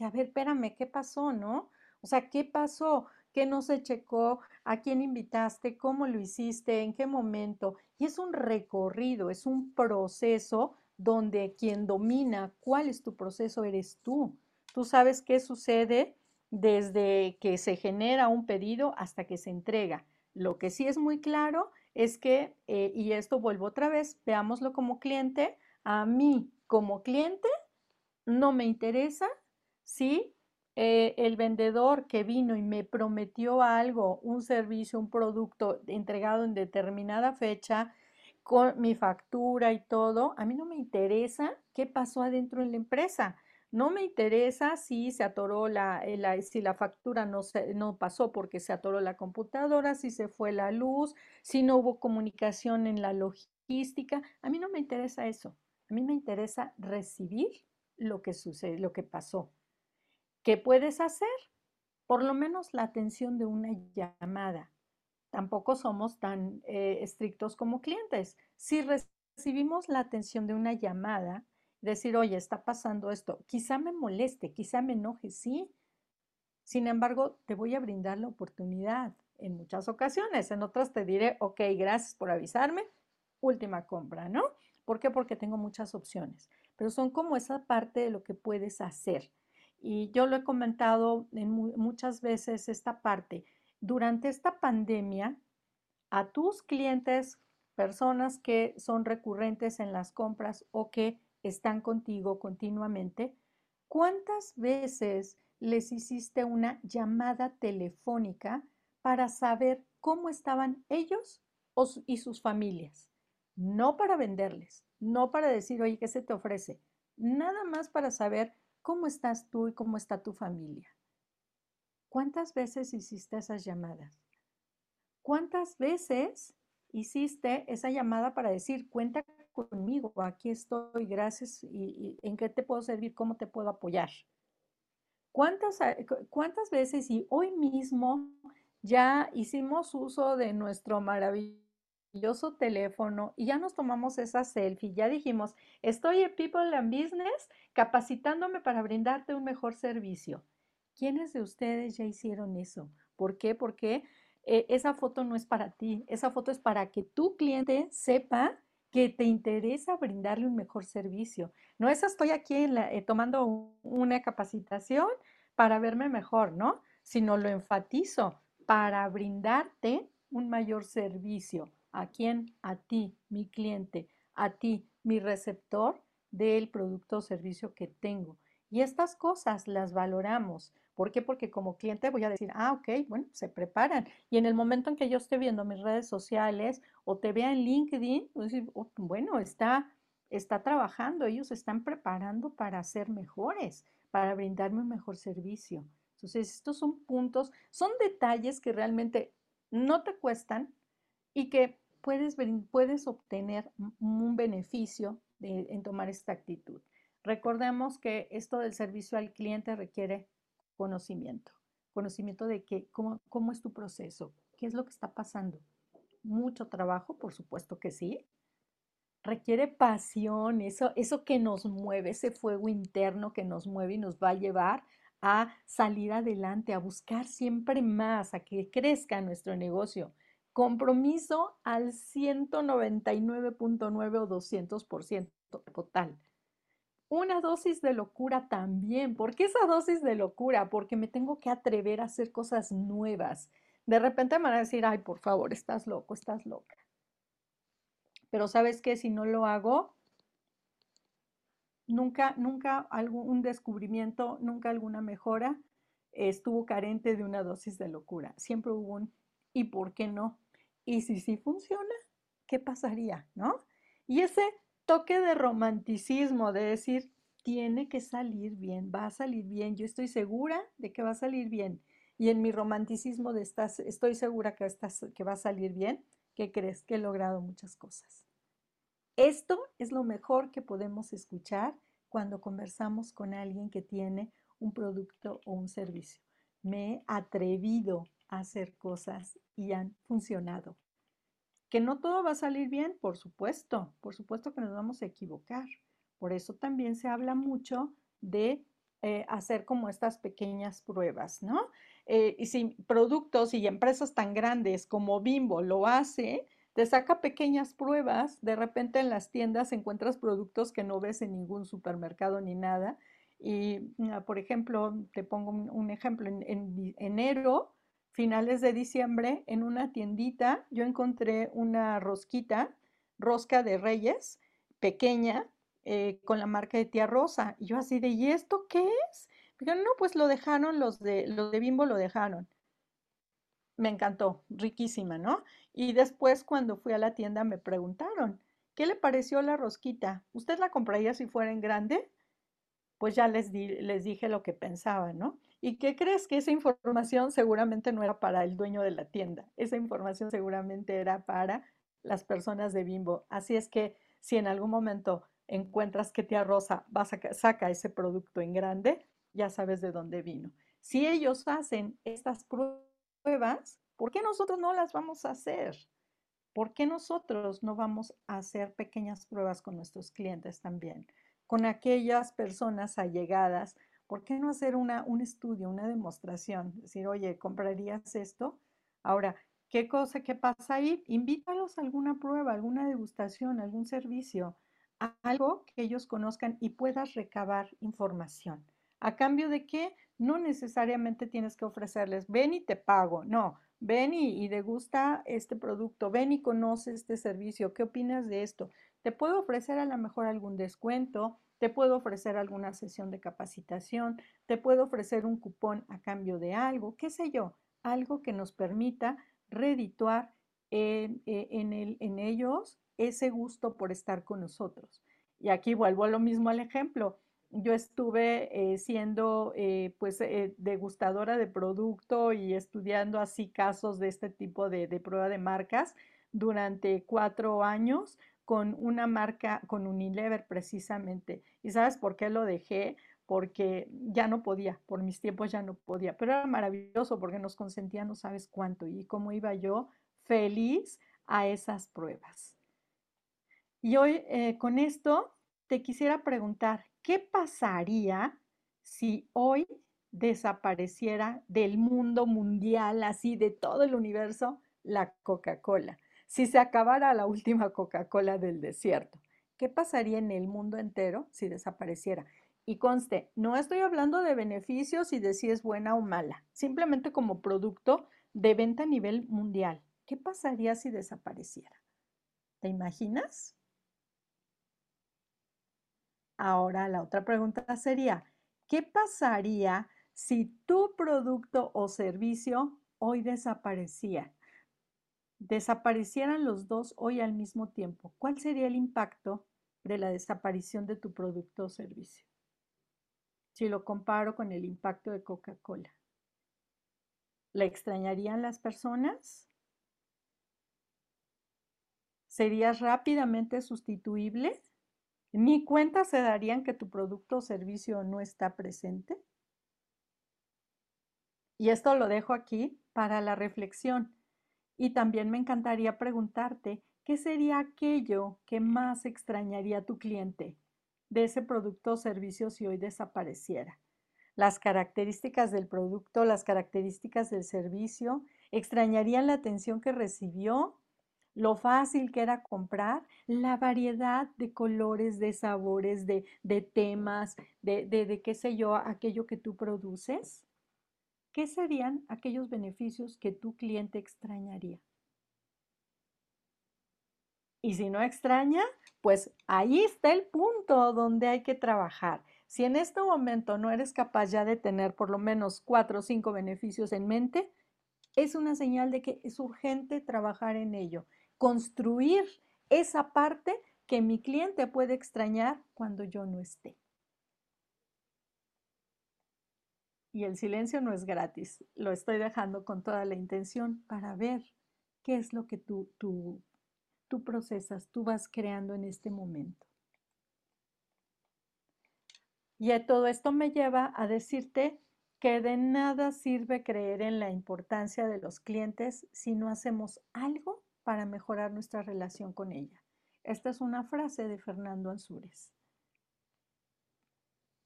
a ver, espérame, ¿qué pasó, no? O sea, ¿qué pasó? qué no se checó, a quién invitaste, cómo lo hiciste, en qué momento. Y es un recorrido, es un proceso donde quien domina cuál es tu proceso eres tú. Tú sabes qué sucede desde que se genera un pedido hasta que se entrega. Lo que sí es muy claro es que, eh, y esto vuelvo otra vez, veámoslo como cliente, a mí como cliente no me interesa si eh, el vendedor que vino y me prometió algo, un servicio, un producto entregado en determinada fecha, con mi factura y todo, a mí no me interesa qué pasó adentro en la empresa. No me interesa si se atoró la, eh, si la factura no, se, no pasó porque se atoró la computadora, si se fue la luz, si no hubo comunicación en la logística. A mí no me interesa eso. A mí me interesa recibir lo que sucede, lo que pasó. ¿Qué puedes hacer? Por lo menos la atención de una llamada. Tampoco somos tan eh, estrictos como clientes. Si recibimos la atención de una llamada, decir, oye, está pasando esto, quizá me moleste, quizá me enoje, sí. Sin embargo, te voy a brindar la oportunidad en muchas ocasiones. En otras te diré, ok, gracias por avisarme, última compra, ¿no? ¿Por qué? Porque tengo muchas opciones. pero son como esa parte de lo que puedes hacer. Y yo lo he comentado en muchas veces esta parte. Durante esta pandemia, a tus clientes, personas que son recurrentes en las compras o que están contigo continuamente, ¿cuántas veces les hiciste una llamada telefónica para saber cómo estaban ellos y sus familias? No para venderles, no para decir, oye, ¿qué se te ofrece? Nada más para saber cómo estás tú y cómo está tu familia. ¿Cuántas veces hiciste esas llamadas? ¿Cuántas veces hiciste esa llamada para decir, cuenta conmigo, aquí estoy, gracias, y, en qué te puedo servir, cómo te puedo apoyar? ¿Cuántas, eh, ¿Cuántas veces y hoy mismo ya hicimos uso de nuestro maravilloso teléfono y ya nos tomamos esa selfie, ya dijimos, estoy en People and Business capacitándome para brindarte un mejor servicio. ¿Quiénes de ustedes ya hicieron eso? ¿Por qué? Porque eh, esa foto no es para ti, esa foto es para que tu cliente sepa que te interesa brindarle un mejor servicio. No es estoy aquí eh, tomando una capacitación para verme mejor, ¿no? Sino lo enfatizo para brindarte un mayor servicio. ¿A quién? A ti, mi cliente, a ti, mi receptor del producto o servicio que tengo. Y estas cosas las valoramos. ¿Por qué? Porque como cliente voy a decir, ah, ok, bueno, se preparan. Y en el momento en que yo esté viendo mis redes sociales o te vea en LinkedIn, oh, bueno, está, está trabajando, ellos están preparando para ser mejores, para brindarme un mejor servicio. Entonces, estos son puntos, son detalles que realmente no te cuestan y que puedes, puedes obtener un beneficio en tomar esta actitud. Recordemos que esto del servicio al cliente requiere conocimiento, conocimiento de que, cómo, cómo es tu proceso, qué es lo que está pasando. Mucho trabajo, por supuesto que sí. Requiere pasión, eso, eso que nos mueve, ese fuego interno que nos mueve y nos va a llevar a salir adelante, a buscar siempre más, a que crezca nuestro negocio. Compromiso al 199.9 o 200% total una dosis de locura también. ¿Por qué esa dosis de locura? Porque me tengo que atrever a hacer cosas nuevas. De repente me van a decir, ay, por favor, estás loco, estás loca. Pero sabes que si no lo hago, nunca, nunca algún descubrimiento, nunca alguna mejora estuvo carente de una dosis de locura. Siempre hubo un, ¿y por qué no? Y si sí funciona, ¿qué pasaría? ¿No? Y ese toque de romanticismo, de decir, tiene que salir bien, va a salir bien, yo estoy segura de que va a salir bien. Y en mi romanticismo de estás, estoy segura que, que va a salir bien, ¿qué crees? Que he logrado muchas cosas. Esto es lo mejor que podemos escuchar cuando conversamos con alguien que tiene un producto o un servicio. Me he atrevido a hacer cosas y han funcionado. Que no todo va a salir bien, por supuesto, por supuesto que nos vamos a equivocar. Por eso también se habla mucho de eh, hacer como estas pequeñas pruebas, ¿no? Eh, y si productos y empresas tan grandes como Bimbo lo hace, te saca pequeñas pruebas, de repente en las tiendas encuentras productos que no ves en ningún supermercado ni nada. Y, ah, por ejemplo, te pongo un, ejemplo, en enero finales de diciembre, en una tiendita, yo encontré una rosquita, rosca de Reyes, pequeña, eh, con la marca de tía Rosa. Y yo así de, ¿y esto qué es? Dijeron, no, pues lo dejaron, los de, los de Bimbo lo dejaron. Me encantó, riquísima, ¿no? Y después cuando fui a la tienda me preguntaron, ¿qué le pareció la rosquita? ¿Usted la compraría si fuera en grande? Pues ya les, di, les dije lo que pensaba, ¿no? ¿Y qué crees? Que esa información seguramente no era para el dueño de la tienda, esa información seguramente era para las personas de Bimbo. Así es que si en algún momento encuentras que tía Rosa va a saca ese producto en grande, ya sabes de dónde vino. Si ellos hacen estas pruebas, ¿por qué nosotros no las vamos a hacer? ¿Por qué nosotros no vamos a hacer pequeñas pruebas con nuestros clientes también? Con aquellas personas allegadas ¿por qué no hacer una, un estudio, una demostración? Decir, oye, ¿comprarías esto? Ahora, ¿qué cosa, qué pasa ahí? Invítalos a alguna prueba, alguna degustación, algún servicio. algo que ellos conozcan y puedas recabar información. ¿A cambio de qué? No necesariamente tienes que ofrecerles, ven y te pago, no, ven y, y degusta este producto, ven y conoce este servicio, ¿qué opinas de esto? Te puedo ofrecer a lo mejor algún descuento, te puedo ofrecer alguna sesión de capacitación, te puedo ofrecer un cupón a cambio de algo, qué sé yo, algo que nos permita redituar en, eh, en ellos ese gusto por estar con nosotros. Y aquí vuelvo a lo mismo al ejemplo. Yo estuve eh, siendo eh, pues eh, degustadora de producto y estudiando así casos de este tipo de, de prueba de marcas durante cuatro años con una marca, con Unilever precisamente. ¿Y sabes por qué lo dejé? Porque ya no podía, por mis tiempos ya no podía, pero era maravilloso porque nos consentía no sabes cuánto y cómo iba yo feliz a esas pruebas. Y hoy con esto te quisiera preguntar, ¿qué pasaría si hoy desapareciera del mundo mundial, así de todo el universo, la Coca-Cola? Si se acabara la última Coca-Cola del desierto, ¿qué pasaría en el mundo entero si desapareciera? Y conste, no estoy hablando de beneficios y de si es buena o mala, simplemente como producto de venta a nivel mundial. ¿Qué pasaría si desapareciera? ¿Te imaginas? Ahora la otra pregunta sería, ¿qué pasaría si tu producto o servicio hoy desaparecía? Desaparecieran los dos hoy al mismo tiempo. ¿Cuál sería el impacto de la desaparición de tu producto o servicio? Si lo comparo con el impacto de Coca-Cola. ¿La extrañarían las personas? ¿Serías rápidamente sustituible? Ni cuenta se darían que tu producto o servicio no está presente. Y esto lo dejo aquí para la reflexión. Y también me encantaría preguntarte, ¿qué sería aquello que más extrañaría a tu cliente de ese producto o servicio si hoy desapareciera? Las características del producto, las características del servicio, extrañarían la atención que recibió, lo fácil que era comprar, la variedad de colores, de sabores, de, temas, de, de, de qué sé yo, aquello que tú produces, ¿qué serían aquellos beneficios que tu cliente extrañaría? Y si no extraña, pues ahí está el punto donde hay que trabajar. Si en este momento no eres capaz ya de tener por lo menos cuatro o cinco beneficios en mente, es una señal de que es urgente trabajar en ello construir esa parte que mi cliente puede extrañar cuando yo no esté. Y el silencio no es gratis, lo estoy dejando con toda la intención para ver qué es lo que tú, tú, tú procesas, tú vas creando en este momento. Y todo esto me lleva a decirte que de nada sirve creer en la importancia de los clientes si no hacemos algo para mejorar nuestra relación con ella. Esta es una frase de Fernando Ansúrez.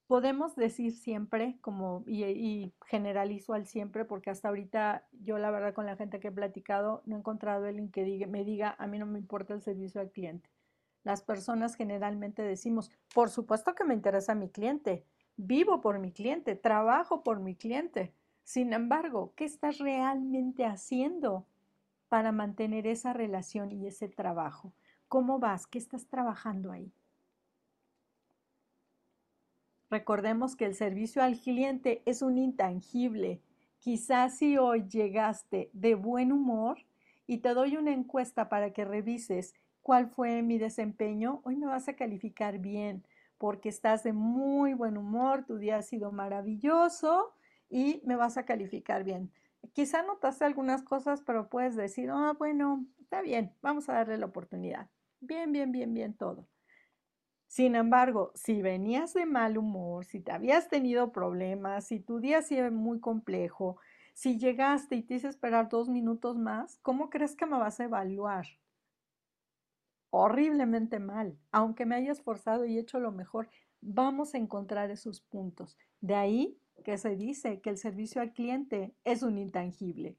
Podemos decir siempre, como, y, generalizo al siempre, porque hasta ahorita yo la verdad con la gente que he platicado no he encontrado alguien que me diga, a mí no me importa el servicio al cliente. Las personas generalmente decimos, por supuesto que me interesa mi cliente, vivo por mi cliente, trabajo por mi cliente. Sin embargo, ¿qué estás realmente haciendo para mantener esa relación y ese trabajo. ¿Cómo vas? ¿Qué estás trabajando ahí? Recordemos que el servicio al cliente es un intangible. Quizás si hoy llegaste de buen humor y te doy una encuesta para que revises cuál fue mi desempeño, hoy me vas a calificar bien porque estás de muy buen humor, tu día ha sido maravilloso y me vas a calificar bien. Quizá notaste algunas cosas, pero puedes decir, ah, bueno, está bien, vamos a darle la oportunidad. Bien, bien, bien, bien todo. Sin embargo, si venías de mal humor, si te habías tenido problemas, si tu día ha sido muy complejo, si llegaste y te hice esperar dos minutos más, ¿cómo crees que me vas a evaluar? Horriblemente mal. Aunque me hayas forzado y hecho lo mejor, vamos a encontrar esos puntos. De ahí que se dice que el servicio al cliente es un intangible.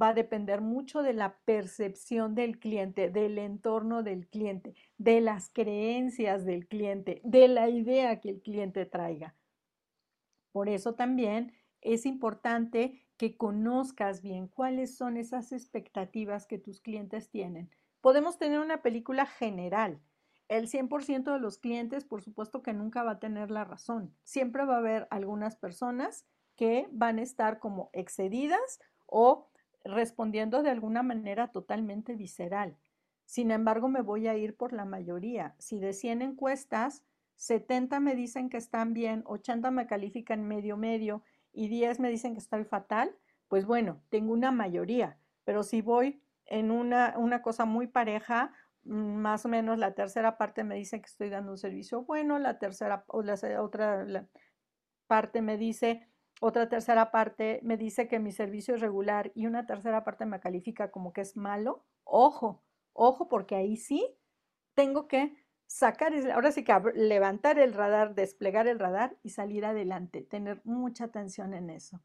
va a depender mucho de la percepción del cliente, del entorno del cliente, de las creencias del cliente, de la idea que el cliente traiga. Por eso también es importante que conozcas bien cuáles son esas expectativas que tus clientes tienen. Podemos tener una película general. El 100% de los clientes, por supuesto que nunca va a tener la razón. Siempre va a haber algunas personas que van a estar como excedidas o respondiendo de alguna manera totalmente visceral. Sin embargo, me voy a ir por la mayoría. Si de 100 encuestas, 70 me dicen que están bien, 80 me califican medio medio y 10 me dicen que estoy fatal, pues bueno, tengo una mayoría. Pero si voy en una, una cosa muy pareja, más o menos la tercera parte me dice que estoy dando un servicio bueno, la tercera o la otra parte me dice otra tercera parte me dice que mi servicio es regular y una tercera parte me califica como que es malo, ojo, ojo, porque ahí sí tengo que sacar, ahora sí que levantar el radar, desplegar el radar y salir adelante, tener mucha atención en eso.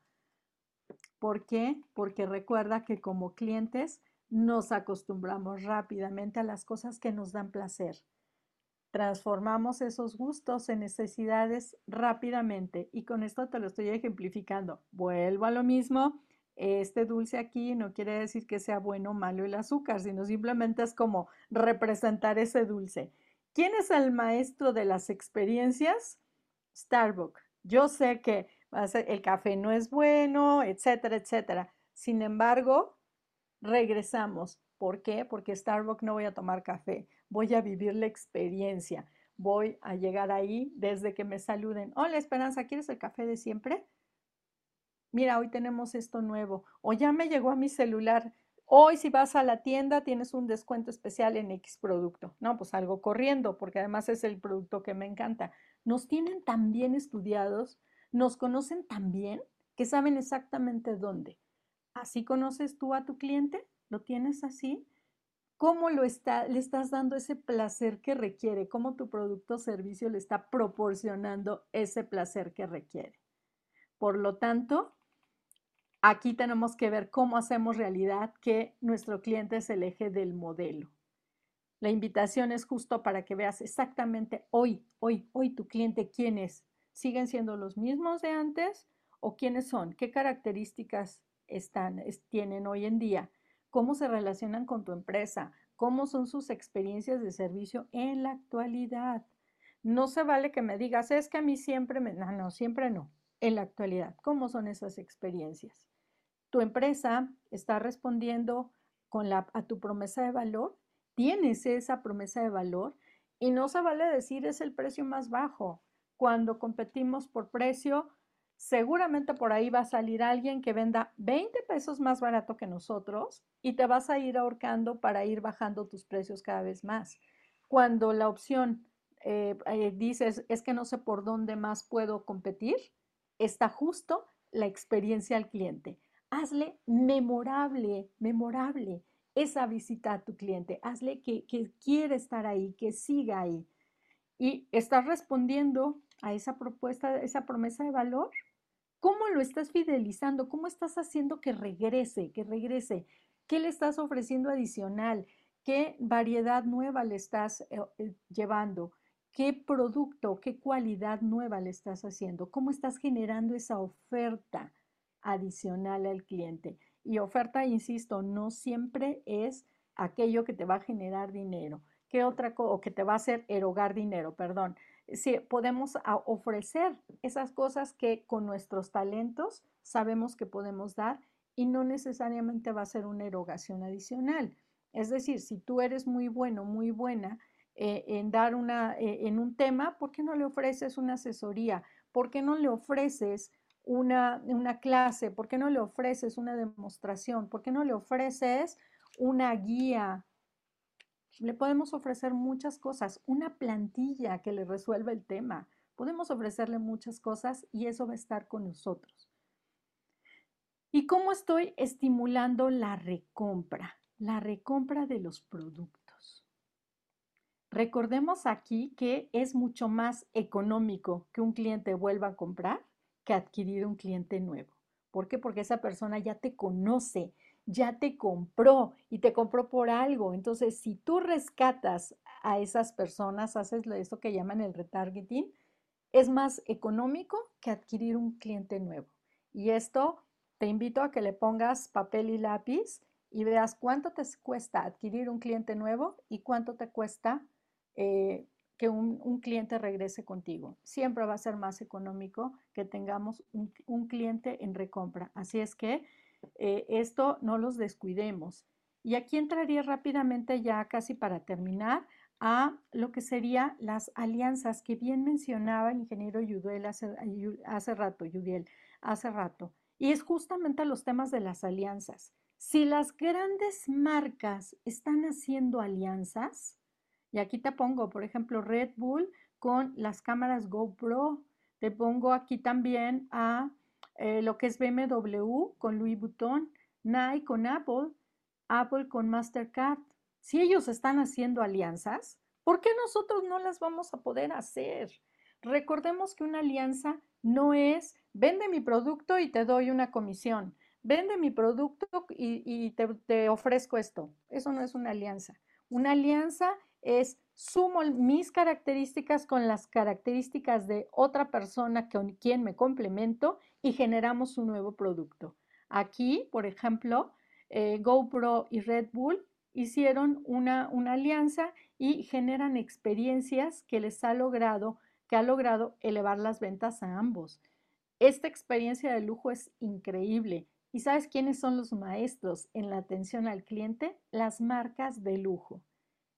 ¿Por qué? Porque recuerda que como clientes nos acostumbramos rápidamente a las cosas que nos dan placer transformamos esos gustos en necesidades rápidamente. Y con esto te lo estoy ejemplificando. Vuelvo a lo mismo. Este dulce aquí no quiere decir que sea bueno o malo el azúcar, sino simplemente es como representar ese dulce. ¿Quién es el maestro de las experiencias? Starbucks. Yo sé que el café no es bueno, etcétera, etcétera. Sin embargo, regresamos. ¿Por qué? Porque Starbucks no voy a tomar café voy a vivir la experiencia, voy a llegar ahí desde que me saluden. Hola Esperanza, ¿quieres el café de siempre? Mira, hoy tenemos esto nuevo. O ya me llegó a mi celular. Hoy si vas a la tienda tienes un descuento especial en X producto. No, pues algo corriendo, porque además es el producto que me encanta. Nos tienen tan bien estudiados, nos conocen tan bien que saben exactamente dónde. ¿Así conoces tú a tu cliente? ¿Lo tienes así? cómo lo está, le estás dando ese placer que requiere, cómo tu producto o servicio le está proporcionando ese placer que requiere. Por lo tanto, aquí tenemos que ver cómo hacemos realidad que nuestro cliente es el eje del modelo. La invitación es justo para que veas exactamente hoy, hoy, hoy tu cliente quién es. ¿Siguen siendo los mismos de antes o quiénes son? ¿Qué características están, tienen hoy en día? cómo se relacionan con tu empresa, cómo son sus experiencias de servicio en la actualidad. No se vale que me digas, es que a mí siempre me... No, no, siempre no. En la actualidad, ¿cómo son esas experiencias? ¿Tu empresa está respondiendo con la, a tu promesa de valor? ¿Tienes esa promesa de valor? Y no se vale decir es el precio más bajo. Cuando competimos por precio, seguramente por ahí va a salir alguien que venda 20 pesos más barato que nosotros y te vas a ir ahorcando para ir bajando tus precios cada vez más. Cuando la opción eh, eh, dices es que no sé por dónde más puedo competir, está justo la experiencia al cliente. Hazle memorable, memorable esa visita a tu cliente. Hazle que, que quiere estar ahí, que siga ahí. Y estás respondiendo a esa propuesta, esa promesa de valor ¿Cómo lo estás fidelizando? ¿Cómo estás haciendo que regrese, que regrese? ¿Qué le estás ofreciendo adicional? ¿Qué variedad nueva le estás eh, eh, llevando? ¿Qué producto, qué cualidad nueva le estás haciendo? ¿Cómo estás generando esa oferta adicional al cliente? Y oferta, insisto, no siempre es aquello que te va a generar dinero. ¿Qué otra cosa? O que te va a hacer erogar dinero, perdón si podemos ofrecer esas cosas que con nuestros talentos sabemos que podemos dar y no necesariamente va a ser una erogación adicional. Es decir, si tú eres muy bueno, muy buena eh, en dar una, eh, en un tema, ¿por qué no le ofreces una asesoría? ¿Por qué no le ofreces una, una clase? ¿Por qué no le ofreces una demostración? ¿Por qué no le ofreces una guía le podemos ofrecer muchas cosas, una plantilla que le resuelva el tema. Podemos ofrecerle muchas cosas y eso va a estar con nosotros. ¿Y cómo estoy estimulando la recompra? La recompra de los productos. Recordemos aquí que es mucho más económico que un cliente vuelva a comprar que adquirir un cliente nuevo. ¿Por qué? Porque esa persona ya te conoce, ya te compró y te compró por algo. Entonces, si tú rescatas a esas personas, haces esto que llaman el retargeting, es más económico que adquirir un cliente nuevo. Y esto te invito a que le pongas papel y lápiz y veas cuánto te cuesta adquirir un cliente nuevo y cuánto te cuesta eh, que un, cliente regrese contigo. Siempre va a ser más económico que tengamos un, cliente en recompra. Así es que eh, esto no los descuidemos. Y aquí entraría rápidamente ya casi para terminar a lo que serían las alianzas que bien mencionaba el ingeniero Yudiel hace, hace rato, Yudiel, hace rato. Y es justamente los temas de las alianzas. Si las grandes marcas están haciendo alianzas, y aquí te pongo, por ejemplo, Red Bull con las cámaras GoPro, te pongo aquí también a eh, lo que es BMW con Louis Vuitton, Nike con Apple, Apple con Mastercard, si ellos están haciendo alianzas, ¿por qué nosotros no las vamos a poder hacer? Recordemos que una alianza no es vende mi producto y te doy una comisión, vende mi producto y, te, te, ofrezco esto. Eso no es una alianza. Una alianza es sumo mis características con las características de otra persona con quien me complemento y generamos un nuevo producto. Aquí, por ejemplo, eh, GoPro y Red Bull hicieron una, una alianza y generan experiencias que les ha logrado, que ha logrado elevar las ventas a ambos. Esta experiencia de lujo es increíble. ¿Y sabes quiénes son los maestros en la atención al cliente? Las marcas de lujo.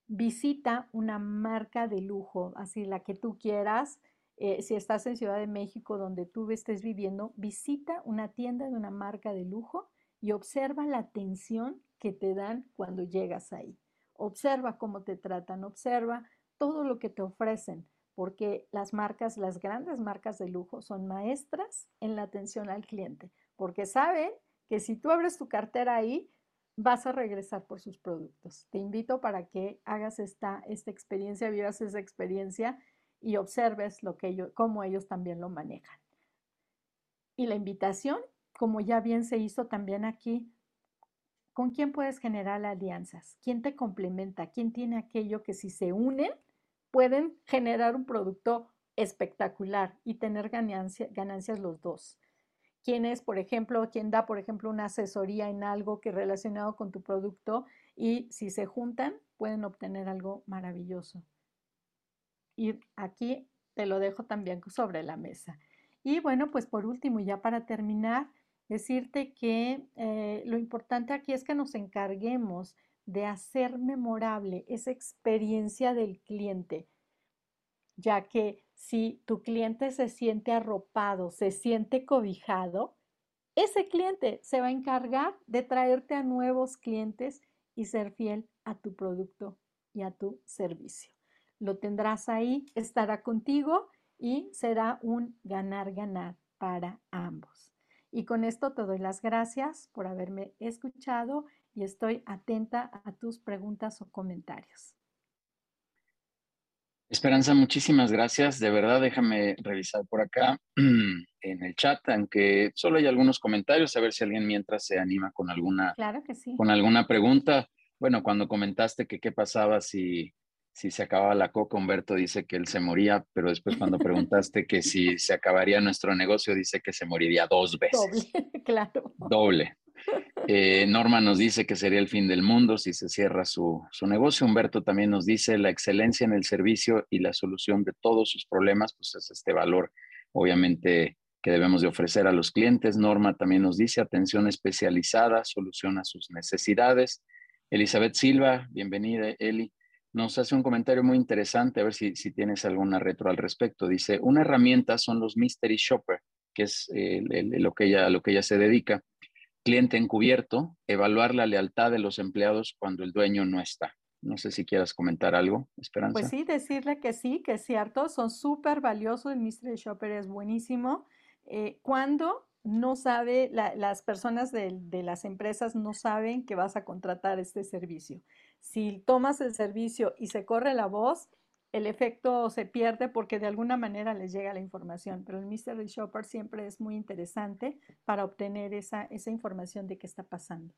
Visita una marca de lujo, así la que tú quieras. Eh, si estás en Ciudad de México, donde tú estés viviendo, visita una tienda de una marca de lujo y observa la atención que te dan cuando llegas ahí. Observa cómo te tratan, observa todo lo que te ofrecen, porque las marcas, las grandes marcas de lujo son maestras en la atención al cliente, porque saben que si tú abres tu cartera ahí, vas a regresar por sus productos. Te invito para que hagas esta, esta experiencia, vivas esa experiencia y observes lo que ellos, cómo ellos también lo manejan. Y la invitación como ya bien se hizo también aquí, ¿con quién puedes generar alianzas? ¿Quién te complementa? ¿Quién tiene aquello que si se unen pueden generar un producto espectacular y tener ganancias los dos? ¿Quién es, por ejemplo, quién da, por ejemplo, una asesoría en algo que relacionado con tu producto y si se juntan pueden obtener algo maravilloso? Y aquí te lo dejo también sobre la mesa. Y bueno, pues por último, ya para terminar, decirte que eh, lo importante aquí es que nos encarguemos de hacer memorable esa experiencia del cliente, ya que si tu cliente se siente arropado, se siente cobijado, ese cliente se va a encargar de traerte a nuevos clientes y ser fiel a tu producto y a tu servicio. Lo tendrás ahí, estará contigo y será un ganar-ganar para ambos. Y con esto te doy las gracias por haberme escuchado y estoy atenta a tus preguntas o comentarios. Esperanza, muchísimas gracias. De verdad, déjame revisar por acá en el chat, aunque solo hay algunos comentarios, a ver si alguien mientras se anima con alguna, claro que sí. con alguna pregunta. Bueno, cuando comentaste que qué pasaba si si se acababa la coca, Humberto dice que él se moría, pero después cuando preguntaste que si se acabaría nuestro negocio, dice que se moriría dos veces. Doble, claro. Doble. Eh, Norma nos dice que sería el fin del mundo si se cierra su, su, negocio. Humberto también nos dice la excelencia en el servicio y la solución de todos sus problemas, pues es este valor, obviamente, que debemos de ofrecer a los clientes. Norma también nos dice atención especializada, solución a sus necesidades. Elizabeth Silva, bienvenida, Eli nos hace un comentario muy interesante, a ver si, tienes alguna retro al respecto. Dice, una herramienta son los Mystery Shopper, que es lo, que ella, lo que ella se dedica. Cliente encubierto, evaluar la lealtad de los empleados cuando el dueño no está. No sé si quieras comentar algo, Esperanza. Pues sí, decirle que sí, que es cierto, son súper valiosos, el Mystery Shopper es buenísimo. Eh, cuando no sabe, las personas de, de, las empresas no saben que vas a contratar este servicio. Si tomas el servicio y se corre la voz, el efecto se pierde porque de alguna manera les llega la información, pero el Mystery Shopper siempre es muy interesante para obtener esa, esa información de qué está pasando.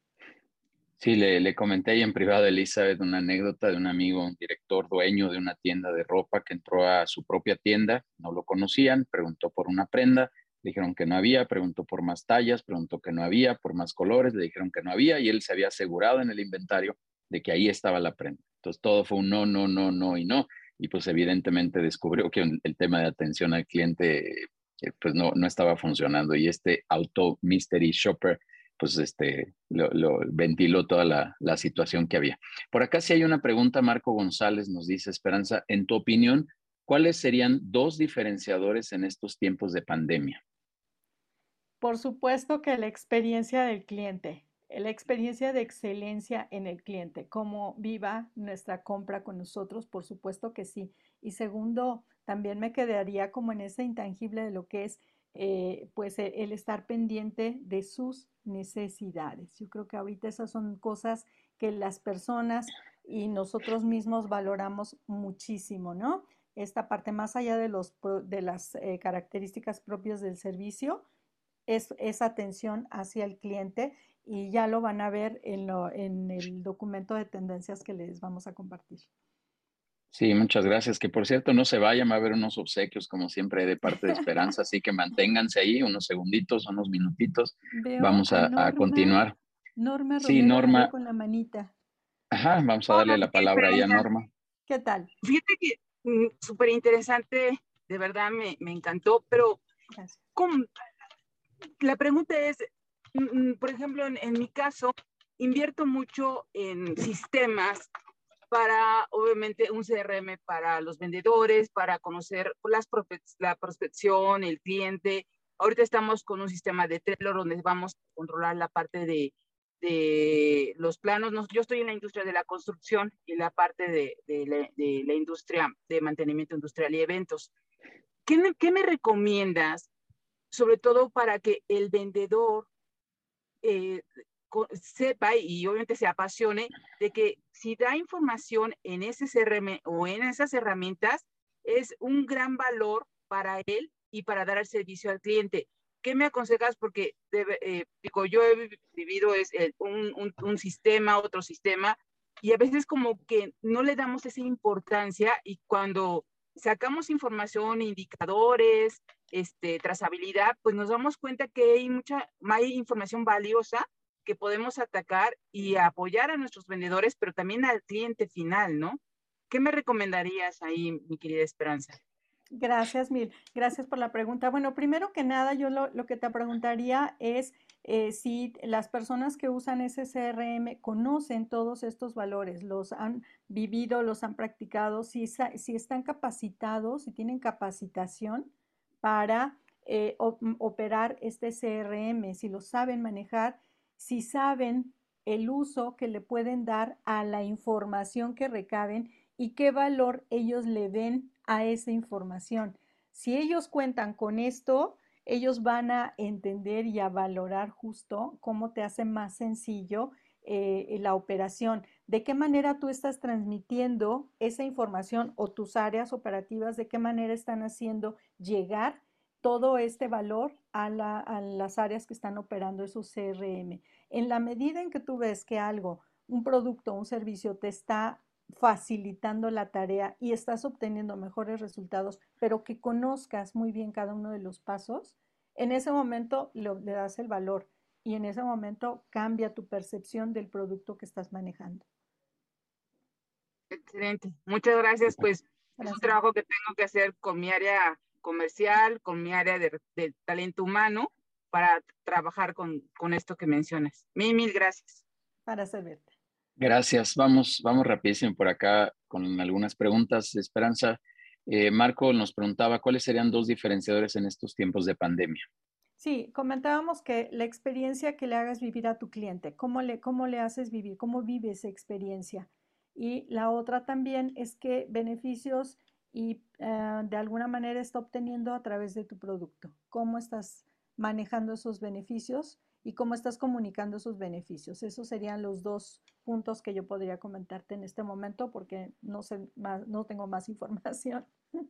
Sí, le, le comenté ahí en privado a Elizabeth una anécdota de un amigo, un director dueño de una tienda de ropa que entró a su propia tienda, no lo conocían, preguntó por una prenda, dijeron que no había, preguntó por más tallas, preguntó que no había, por más colores, le dijeron que no había y él se había asegurado en el inventario de que ahí estaba la prenda. Entonces todo fue un no, no, no, no y no. Y pues evidentemente descubrió que el tema de atención al cliente eh, pues no, no estaba funcionando y este auto mystery shopper pues este, lo, ventiló toda la, la, situación que había. Por acá sí hay una pregunta, Marco González nos dice, Esperanza, en tu opinión, ¿cuáles serían dos diferenciadores en estos tiempos de pandemia? Por supuesto que la experiencia del cliente, la experiencia de excelencia en el cliente, cómo viva nuestra compra con nosotros, por supuesto que sí. Y segundo, también me quedaría como en ese intangible de lo que es eh, pues e, el estar pendiente de sus necesidades. Yo creo que ahorita esas son cosas que las personas y nosotros mismos valoramos muchísimo, ¿no? Esta parte más allá de, los, de las eh, características propias del servicio, es esa atención hacia el cliente y ya lo van a ver en, en el documento de tendencias que les vamos a compartir. Sí, muchas gracias. Que por cierto, no se vayan, va a haber unos obsequios, como siempre, de parte de Esperanza, así que manténganse ahí unos segunditos, unos minutitos. vamos a, continuar. Norma sí, Norma. Con la manita. Ajá, vamos a darle la palabra ahí a Norma. ¿Qué tal? Fíjate que mm, súper interesante, de verdad me, encantó, pero la pregunta es, por ejemplo, en mi caso, invierto mucho en sistemas para, obviamente, un CRM para los vendedores, para conocer las la prospección, el cliente. Ahorita estamos con un sistema de Trello donde vamos a controlar la parte de, de los planos. yo estoy en la industria de la construcción y la parte de, de, la, de la, industria de mantenimiento industrial y eventos. ¿Qué ¿Qué me, recomiendas, sobre todo para que el vendedor eh, sepa y obviamente se apasione de que si da información en ese CRM o en esas herramientas, es un gran valor para él y para dar el servicio al cliente. ¿Qué me aconsejas? Porque eh, digo, yo he vivido es un, un, sistema, otro sistema, y a veces como que no le damos esa importancia y cuando sacamos información, indicadores, este, trazabilidad, pues nos damos cuenta que hay mucha, hay información valiosa que podemos atacar y apoyar a nuestros vendedores, pero también al cliente final, ¿no? ¿Qué me recomendarías ahí, mi querida Esperanza? Gracias, Mil. Gracias por la pregunta. Bueno, primero que nada, yo lo, que te preguntaría es eh, si las personas que usan ese CRM conocen todos estos valores, los han vivido, los han practicado, si, si están capacitados, si tienen capacitación para eh, operar este CRM, si lo saben manejar si saben el uso que le pueden dar a la información que recaben y qué valor ellos le den a esa información. Si ellos cuentan con esto, ellos van a entender y a valorar justo cómo te hace más sencillo eh, la operación, de qué manera tú estás transmitiendo esa información o tus áreas operativas, de qué manera están haciendo llegar todo este valor a, las áreas que están operando esos CRM. En la medida en que tú ves que algo, un producto, un servicio te está facilitando la tarea y estás obteniendo mejores resultados, pero que conozcas muy bien cada uno de los pasos, en ese momento le, das el valor y en ese momento cambia tu percepción del producto que estás manejando. Excelente. Muchas gracias. Pues es un trabajo que tengo que hacer con mi área comercial, con mi área de, talento humano para trabajar con, con, esto que mencionas. Mil, mil gracias. Para servirte. Gracias. Vamos, vamos rapidísimo por acá con algunas preguntas. Esperanza, eh, Marco nos preguntaba cuáles serían dos diferenciadores en estos tiempos de pandemia. Sí, comentábamos que la experiencia que le hagas vivir a tu cliente, cómo le, cómo le haces vivir, cómo vive esa experiencia. Y la otra también es que beneficios y eh, de alguna manera está obteniendo a través de tu producto. ¿Cómo estás manejando esos beneficios y cómo estás comunicando sus beneficios. Esos serían los dos puntos que yo podría comentarte en este momento porque no, sé más, no tengo más información.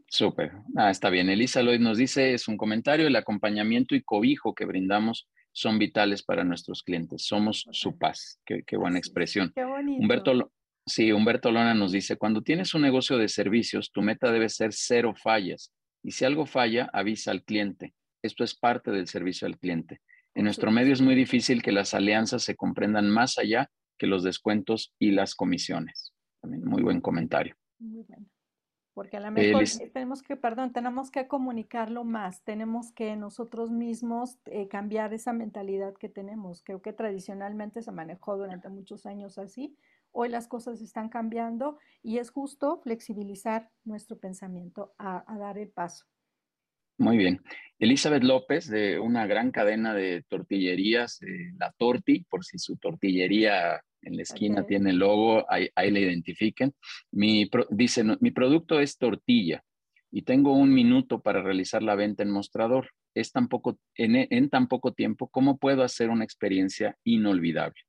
Súper. Ah, está bien. Elisa Lloyd nos dice, es un comentario, el acompañamiento y cobijo que brindamos son vitales para nuestros clientes. Somos su paz. Qué, qué buena expresión. Qué bonito. Humberto, sí, Humberto Lona nos dice, cuando tienes un negocio de servicios, tu meta debe ser cero fallas. Y si algo falla, avisa al cliente. Esto es parte del servicio al cliente. En nuestro medio es muy difícil que las alianzas se comprendan más allá que los descuentos y las comisiones. También muy buen comentario. Muy bueno. Porque a lo mejor tenemos que, perdón, tenemos que comunicarlo más, tenemos que nosotros mismos eh, cambiar esa mentalidad que tenemos. Creo que tradicionalmente se manejó durante muchos años así. Hoy las cosas están cambiando y es justo flexibilizar nuestro pensamiento a dar el paso. Muy bien. Elizabeth López, de una gran cadena de tortillerías, La Torti, por si su tortillería en la esquina tiene el logo, ahí, le identifiquen. Mi, dice, mi producto es tortilla y tengo un minuto para realizar la venta en mostrador. Es tan poco, en, en tan poco tiempo, ¿cómo puedo hacer una experiencia inolvidable?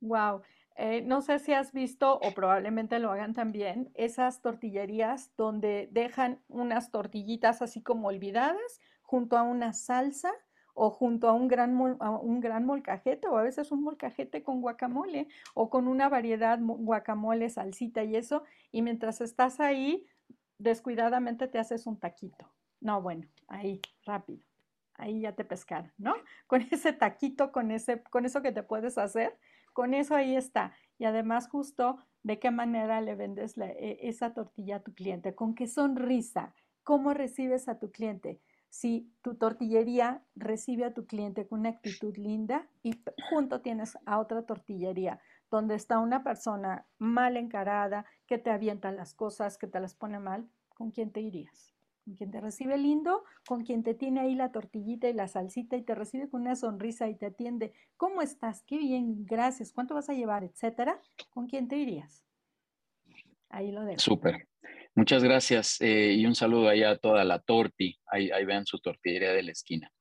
Wow. Eh, no sé si has visto, o probablemente lo hagan también, esas tortillerías donde dejan unas tortillitas así como olvidadas junto a una salsa o junto a un gran, un gran molcajete o a veces un molcajete con guacamole o con una variedad guacamole, salsita y eso, y mientras estás ahí, descuidadamente te haces un taquito. No, bueno, ahí, rápido. Ahí ya te pescaron, ¿no? Con ese taquito, con, ese, con eso que te puedes hacer, con eso ahí está. Y además justo de qué manera le vendes e, esa tortilla a tu cliente, con qué sonrisa, cómo recibes a tu cliente. Si tu tortillería recibe a tu cliente con una actitud linda y junto tienes a otra tortillería donde está una persona mal encarada, que te avienta las cosas, que te las pone mal, ¿con quién te irías? Con quien te recibe lindo, con quien te tiene ahí la tortillita y la salsita y te recibe con una sonrisa y te atiende. ¿Cómo estás? Qué bien, gracias. ¿Cuánto vas a llevar? Etcétera. ¿Con quién te irías? Ahí lo dejo. Súper. Muchas gracias eh, y un saludo ahí a toda la torti. Ahí, ahí vean su tortillería de la esquina.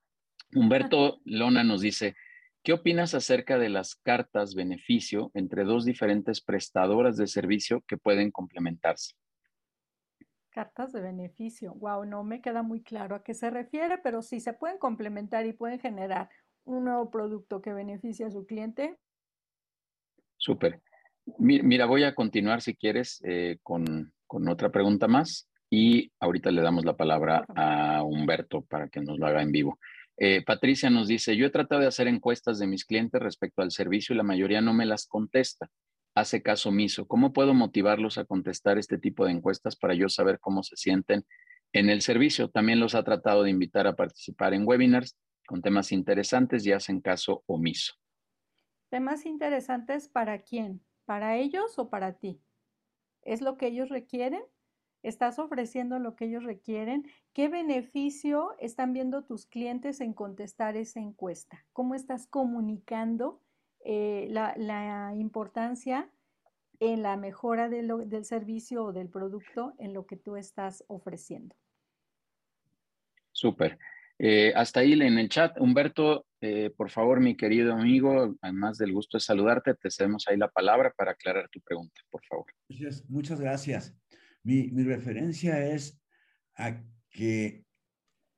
Humberto Lona nos dice, ¿qué opinas acerca de las cartas beneficio entre dos diferentes prestadoras de servicio que pueden complementarse? Cartas de beneficio. Wow, no me queda muy claro a qué se refiere, pero sí se pueden complementar y pueden generar un nuevo producto que beneficie a su cliente. Súper. Mira, voy a continuar si quieres eh, con, otra pregunta más y ahorita le damos la palabra a Humberto para que nos lo haga en vivo. Eh, Patricia nos dice, yo he tratado de hacer encuestas de mis clientes respecto al servicio y la mayoría no me las contesta hace caso omiso? ¿Cómo puedo motivarlos a contestar este tipo de encuestas para yo saber cómo se sienten en el servicio? También los ha tratado de invitar a participar en webinars con temas interesantes y hacen caso omiso. ¿Temas interesantes para quién? ¿Para ellos o para ti? ¿Es lo que ellos requieren? ¿Estás ofreciendo lo que ellos requieren? ¿Qué beneficio están viendo tus clientes en contestar esa encuesta? ¿Cómo estás comunicando eh, la, importancia en la mejora del servicio o del producto en lo que tú estás ofreciendo. Súper. Eh, hasta ahí en el chat. Humberto, eh, por favor, mi querido amigo, además del gusto de saludarte, te cedemos ahí la palabra para aclarar tu pregunta, por favor. Muchas, gracias. Mi, mi referencia es a que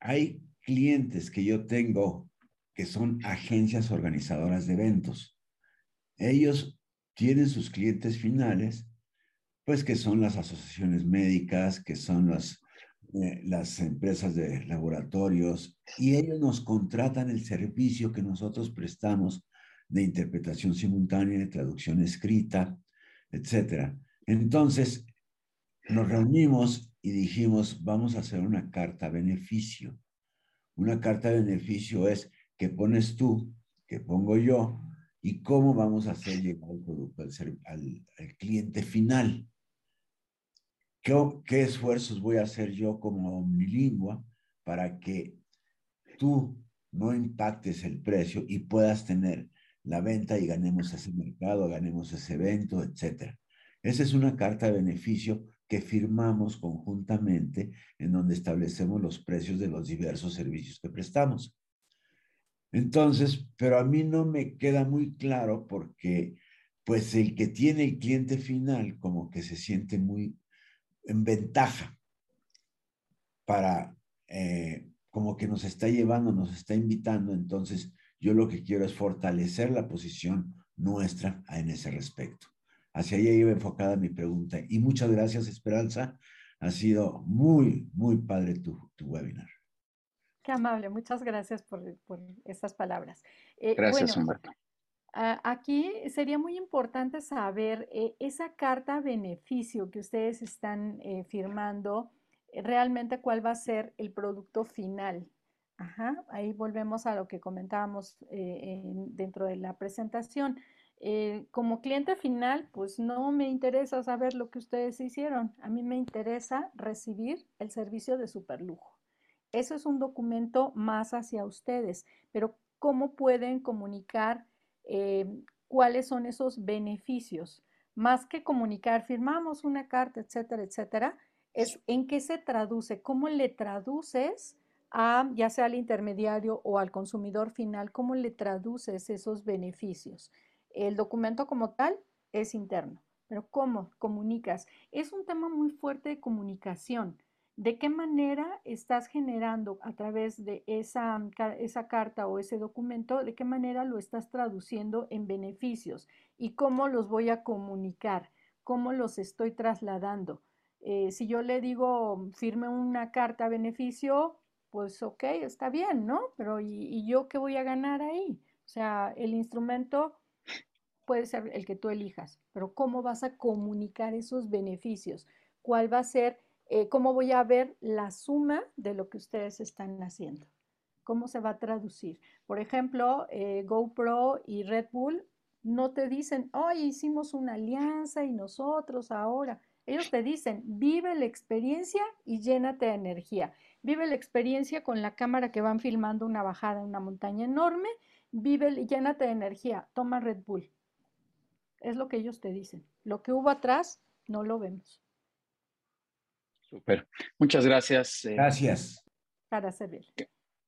hay clientes que yo tengo que son agencias organizadoras de eventos. Ellos tienen sus clientes finales, pues que son las asociaciones médicas, que son las, eh, las empresas de laboratorios, y ellos nos contratan el servicio que nosotros prestamos de interpretación simultánea, de traducción escrita, etc. Entonces, nos reunimos y dijimos, vamos a hacer una carta beneficio. Una carta beneficio es que pones tú, que pongo yo, y cómo vamos a hacer llegar el producto al, cliente final. ¿Qué, ¿Qué, esfuerzos voy a hacer yo como omnilingua para que tú no impactes el precio y puedas tener la venta y ganemos ese mercado, ganemos ese evento, etcétera? Esa es una carta de beneficio que firmamos conjuntamente en donde establecemos los precios de los diversos servicios que prestamos. Entonces, pero a mí no me queda muy claro porque pues el que tiene el cliente final como que se siente muy en ventaja para, eh, como que nos está llevando, nos está invitando. Entonces, yo lo que quiero es fortalecer la posición nuestra en ese respecto. Hacia allá iba enfocada mi pregunta. Y muchas gracias, Esperanza. Ha sido muy, muy padre tu, tu webinar. Qué amable, muchas gracias por, por estas palabras. Eh, gracias, Humberto. Aquí sería muy importante saber eh, esa carta beneficio que ustedes están eh, firmando, realmente cuál va a ser el producto final. Ajá, ahí volvemos a lo que comentábamos dentro de la presentación. como cliente final, pues no me interesa saber lo que ustedes hicieron. A mí me interesa recibir el servicio de superlujo. Eso es un documento más hacia ustedes, pero ¿cómo pueden comunicar eh, cuáles son esos beneficios? Más que comunicar, firmamos una carta, etcétera, etcétera, es en qué se traduce, cómo le traduces a ya sea al intermediario o al consumidor final, cómo le traduces esos beneficios. El documento como tal es interno, pero ¿cómo comunicas? Es un tema muy fuerte de comunicación de qué manera estás generando a través de esa, esa, carta o ese documento, de qué manera lo estás traduciendo en beneficios y cómo los voy a comunicar, cómo los estoy trasladando. Eh, si yo le digo, firme una carta beneficio, pues ok, está bien, ¿no? Pero ¿y, ¿y yo qué voy a ganar ahí? O sea, el instrumento puede ser el que tú elijas, pero ¿cómo vas a comunicar esos beneficios? ¿Cuál va a ser eh, cómo voy a ver la suma de lo que ustedes están haciendo. ¿Cómo se va a traducir? Por ejemplo, eh, GoPro y Red Bull no te dicen, hoy hicimos una alianza y nosotros ahora. Ellos te dicen, vive la experiencia y llénate de energía. Vive la experiencia con la cámara que van filmando una bajada en una montaña enorme. Vive, llénate de energía. Toma Red Bull. Es lo que ellos te dicen. Lo que hubo atrás no lo vemos. Super. Muchas gracias. Eh, gracias. Para servir.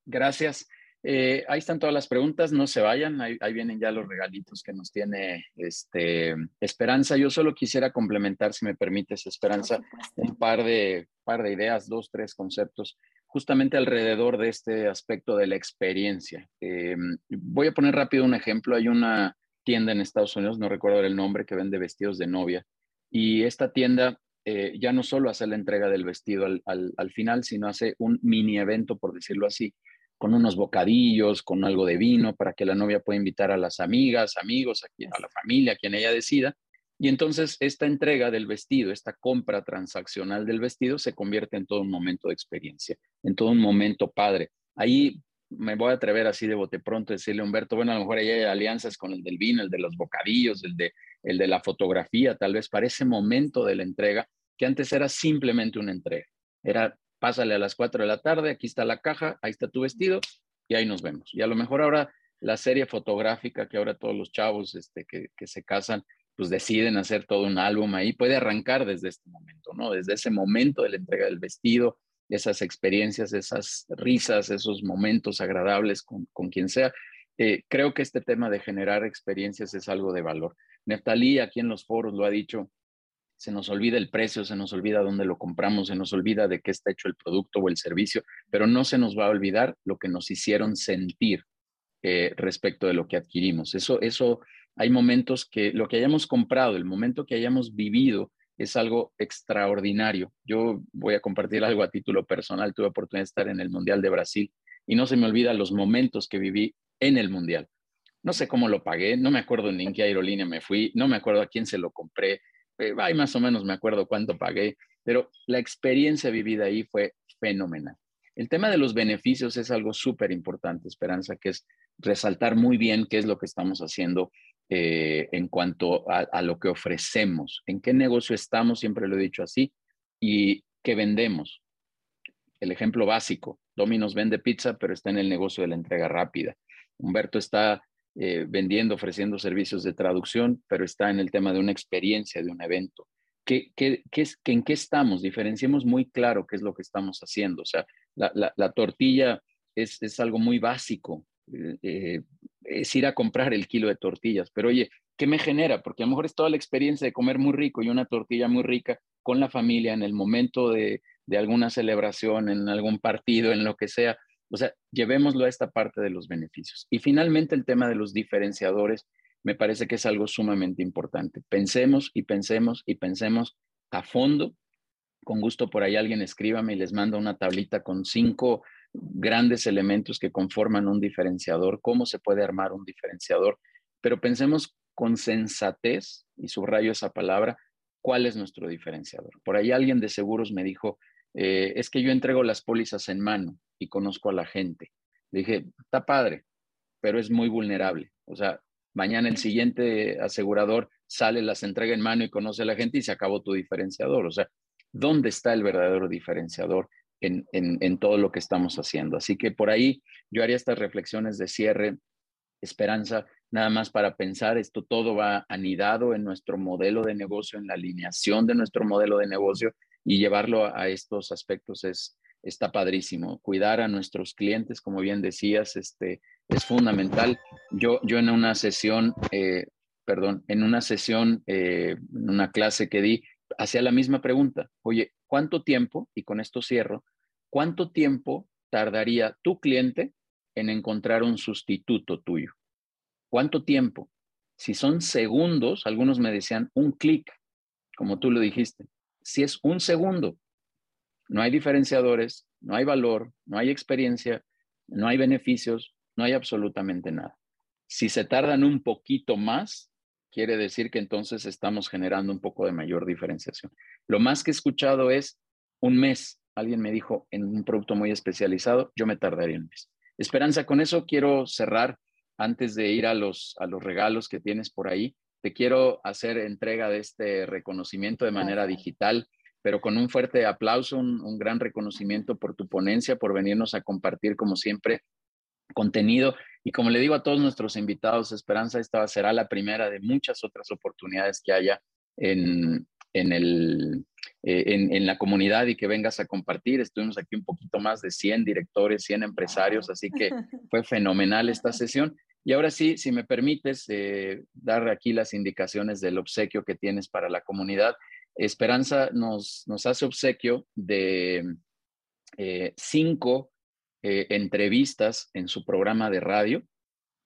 Gracias. Eh, ahí están todas las preguntas, no se vayan, ahí, vienen ya los regalitos que nos tiene este, Esperanza. Yo solo quisiera complementar, si me permites, Esperanza, un par de, par de ideas, dos, tres conceptos, justamente alrededor de este aspecto de la experiencia. Eh, voy a poner rápido un ejemplo. Hay una tienda en Estados Unidos, no recuerdo el nombre, que vende vestidos de novia. Y esta tienda eh, ya no solo hace la entrega del vestido al, final, sino hace un mini evento, por decirlo así, con unos bocadillos, con algo de vino, para que la novia pueda invitar a las amigas, amigos, a, a la familia, a quien ella decida. Y entonces esta entrega del vestido, esta compra transaccional del vestido, se convierte en todo un momento de experiencia, en todo un momento padre. Ahí me voy a atrever así de bote pronto a decirle Humberto, bueno, a lo mejor hay alianzas con el del vino, el de los bocadillos, el de, el de la fotografía, tal vez para ese momento de la entrega, que antes era simplemente una entrega. Era, pásale a las 4 de la tarde, aquí está la caja, ahí está tu vestido y ahí nos vemos. Y a lo mejor ahora la serie fotográfica que ahora todos los chavos este, que, que se casan, pues deciden hacer todo un álbum ahí, puede arrancar desde este momento, ¿no? Desde ese momento de la entrega del vestido, esas experiencias, esas risas, esos momentos agradables con, con quien sea. Eh, creo que este tema de generar experiencias es algo de valor. Neftalí aquí en los foros lo ha dicho, se nos olvida el precio, se nos olvida dónde lo compramos, se nos olvida de qué está hecho el producto o el servicio, pero no se nos va a olvidar lo que nos hicieron sentir eh, respecto de lo que adquirimos. Eso, eso, hay momentos que lo que hayamos comprado, el momento que hayamos vivido, es algo extraordinario. Yo voy a compartir algo a título personal. Tuve oportunidad de estar en el Mundial de Brasil y no se me olvida los momentos que viví en el Mundial. No sé cómo lo pagué, no me acuerdo ni en qué aerolínea me fui, no me acuerdo a quién se lo compré, eh, más o menos me acuerdo cuánto pagué, pero la experiencia vivida ahí fue fenomenal. El tema de los beneficios es algo súper importante, Esperanza, que es resaltar muy bien qué es lo que estamos haciendo eh, en cuanto a, lo que ofrecemos, en qué negocio estamos, siempre lo he dicho así, y qué vendemos. El ejemplo básico, Domino's vende pizza, pero está en el negocio de la entrega rápida. Humberto está eh, vendiendo, ofreciendo servicios de traducción, pero está en el tema de una experiencia, de un evento. ¿Qué, qué, qué es, ¿En qué estamos? Diferenciemos muy claro qué es lo que estamos haciendo. O sea, la, la, la tortilla es, algo muy básico, eh, es ir a comprar el kilo de tortillas, pero oye, ¿qué me genera? Porque a lo mejor es toda la experiencia de comer muy rico y una tortilla muy rica con la familia en el momento de, de alguna celebración, en algún partido, en lo que sea. O sea, llevémoslo a esta parte de los beneficios. Y finalmente el tema de los diferenciadores me parece que es algo sumamente importante. Pensemos y pensemos y pensemos a fondo. Con gusto por ahí alguien escríbame y les mando una tablita con cinco grandes elementos que conforman un diferenciador, cómo se puede armar un diferenciador, pero pensemos con sensatez, y subrayo esa palabra, cuál es nuestro diferenciador. Por ahí alguien de seguros me dijo, eh, es que yo entrego las pólizas en mano y conozco a la gente. Dije, está padre, pero es muy vulnerable. O sea, mañana el siguiente asegurador sale, las entrega en mano y conoce a la gente y se acabó tu diferenciador. O sea, ¿dónde está el verdadero diferenciador en, en todo lo que estamos haciendo? Así que por ahí yo haría estas reflexiones de cierre, esperanza, nada más para pensar, esto todo va anidado en nuestro modelo de negocio, en la alineación de nuestro modelo de negocio y llevarlo a, estos aspectos es, está padrísimo. Cuidar a nuestros clientes, como bien decías, este, es fundamental. Yo, yo en una sesión, eh, perdón, en una sesión, eh, una clase que di, hacía la misma pregunta. Oye, ¿cuánto tiempo, y con esto cierro, cuánto tiempo tardaría tu cliente en encontrar un sustituto tuyo? ¿Cuánto tiempo? Si son segundos, algunos me decían un clic, como tú lo dijiste si es un segundo. No hay diferenciadores, no hay valor, no hay experiencia, no hay beneficios, no hay absolutamente nada. Si se tardan un poquito más, quiere decir que entonces estamos generando un poco de mayor diferenciación. Lo más que he escuchado es un mes. Alguien me dijo en un producto muy especializado, yo me tardaría un mes. Esperanza, con eso quiero cerrar antes de ir a los, a los regalos que tienes por ahí. Te quiero hacer entrega de este reconocimiento de manera digital, pero con un fuerte aplauso, un, gran reconocimiento por tu ponencia, por venirnos a compartir, como siempre, contenido. Y como le digo a todos nuestros invitados, Esperanza, esta será la primera de muchas otras oportunidades que haya en, en, el, eh, en, en, la comunidad y que vengas a compartir. Estuvimos aquí un poquito más de 100 directores, 100 empresarios, así que fue fenomenal esta sesión. Y ahora sí, si me permites eh, dar aquí las indicaciones del obsequio que tienes para la comunidad. Esperanza nos, nos hace obsequio de eh, cinco eh, entrevistas en su programa de radio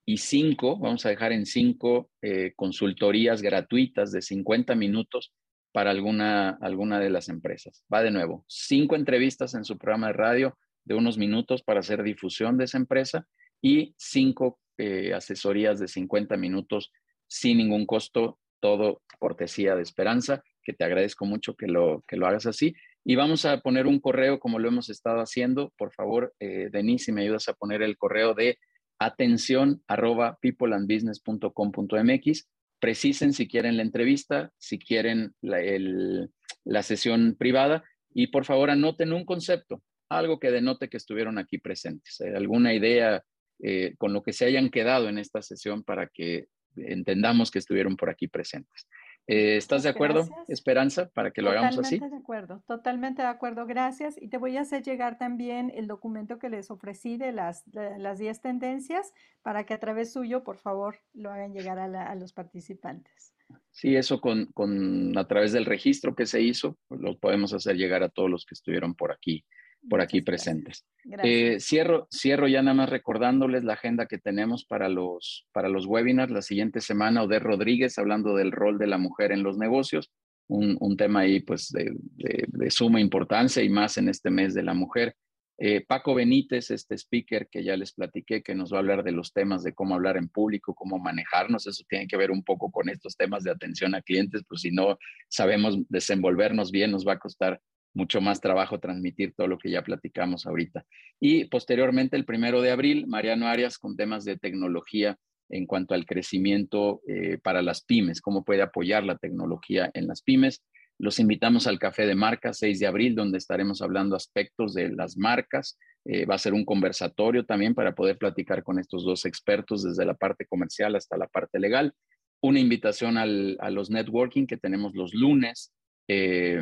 y cinco, vamos a dejar en cinco consultorías gratuitas de 50 minutos para alguna, alguna de las empresas. Va de nuevo, cinco entrevistas en su programa de radio de unos minutos para hacer difusión de esa empresa y cinco eh, asesorías de 50 minutos sin ningún costo, todo cortesía de Esperanza, que te agradezco mucho que lo, que lo hagas así. Y vamos a poner un correo como lo hemos estado haciendo. Por favor, eh, Denise, si me ayudas a poner el correo de atención arroba peopleandbusiness.com.mx. Precisen si quieren la entrevista, si quieren la, sesión privada y por favor anoten un concepto, algo que denote que estuvieron aquí presentes, eh, alguna idea eh, con lo que se hayan quedado en esta sesión para que entendamos que estuvieron por aquí presentes. Eh, ¿Estás de acuerdo, Esperanza, para que lo hagamos así? Totalmente de acuerdo, totalmente de acuerdo, gracias. Y te voy a hacer llegar también el documento que les ofrecí de las 10 tendencias para que a través suyo, por favor, lo hagan llegar a, los participantes. Sí, eso con, con, a través del registro que se hizo, lo podemos hacer llegar a todos los que estuvieron por aquí por aquí presentes. Eh, cierro, cierro ya nada más recordándoles la agenda que tenemos para los, para los webinars. La siguiente semana, Oder Rodríguez hablando del rol de la mujer en los negocios, un, un tema ahí pues de, de, suma importancia y más en este mes de la mujer. Eh, Paco Benítez, este speaker que ya les platiqué, que nos va a hablar de los temas de cómo hablar en público, cómo manejarnos, eso tiene que ver un poco con estos temas de atención a clientes, pues si no sabemos desenvolvernos bien, nos va a costar mucho más trabajo transmitir todo lo que ya platicamos ahorita. Y posteriormente, el primero de abril, Mariano Arias con temas de tecnología en cuanto al crecimiento eh, para las pymes, cómo puede apoyar la tecnología en las pymes. Los invitamos al Café de Marcas 6 de abril, donde estaremos hablando aspectos de las marcas. Eh, va a ser un conversatorio también para poder platicar con estos dos expertos desde la parte comercial hasta la parte legal. Una invitación al, a los networking que tenemos los lunes eh,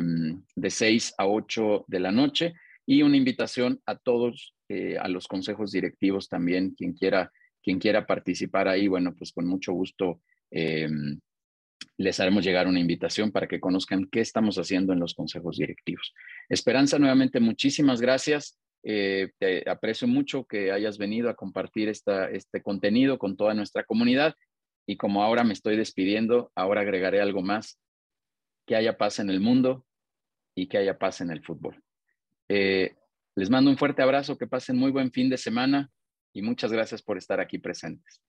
de 6 a 8 de la noche y una invitación a todos, eh, a los consejos directivos también, quien quiera quien quiera participar ahí, bueno, pues con mucho gusto em, les haremos llegar una invitación para que conozcan qué estamos haciendo en los consejos directivos. Esperanza, nuevamente, muchísimas gracias. Eh, te aprecio mucho que hayas venido a compartir esta, este contenido con toda nuestra comunidad. Y como ahora me estoy despidiendo, ahora agregaré algo más, que haya paz en el mundo y que haya paz en el fútbol. Eh, les mando un fuerte abrazo, que pasen muy buen fin de semana y muchas gracias por estar aquí presentes.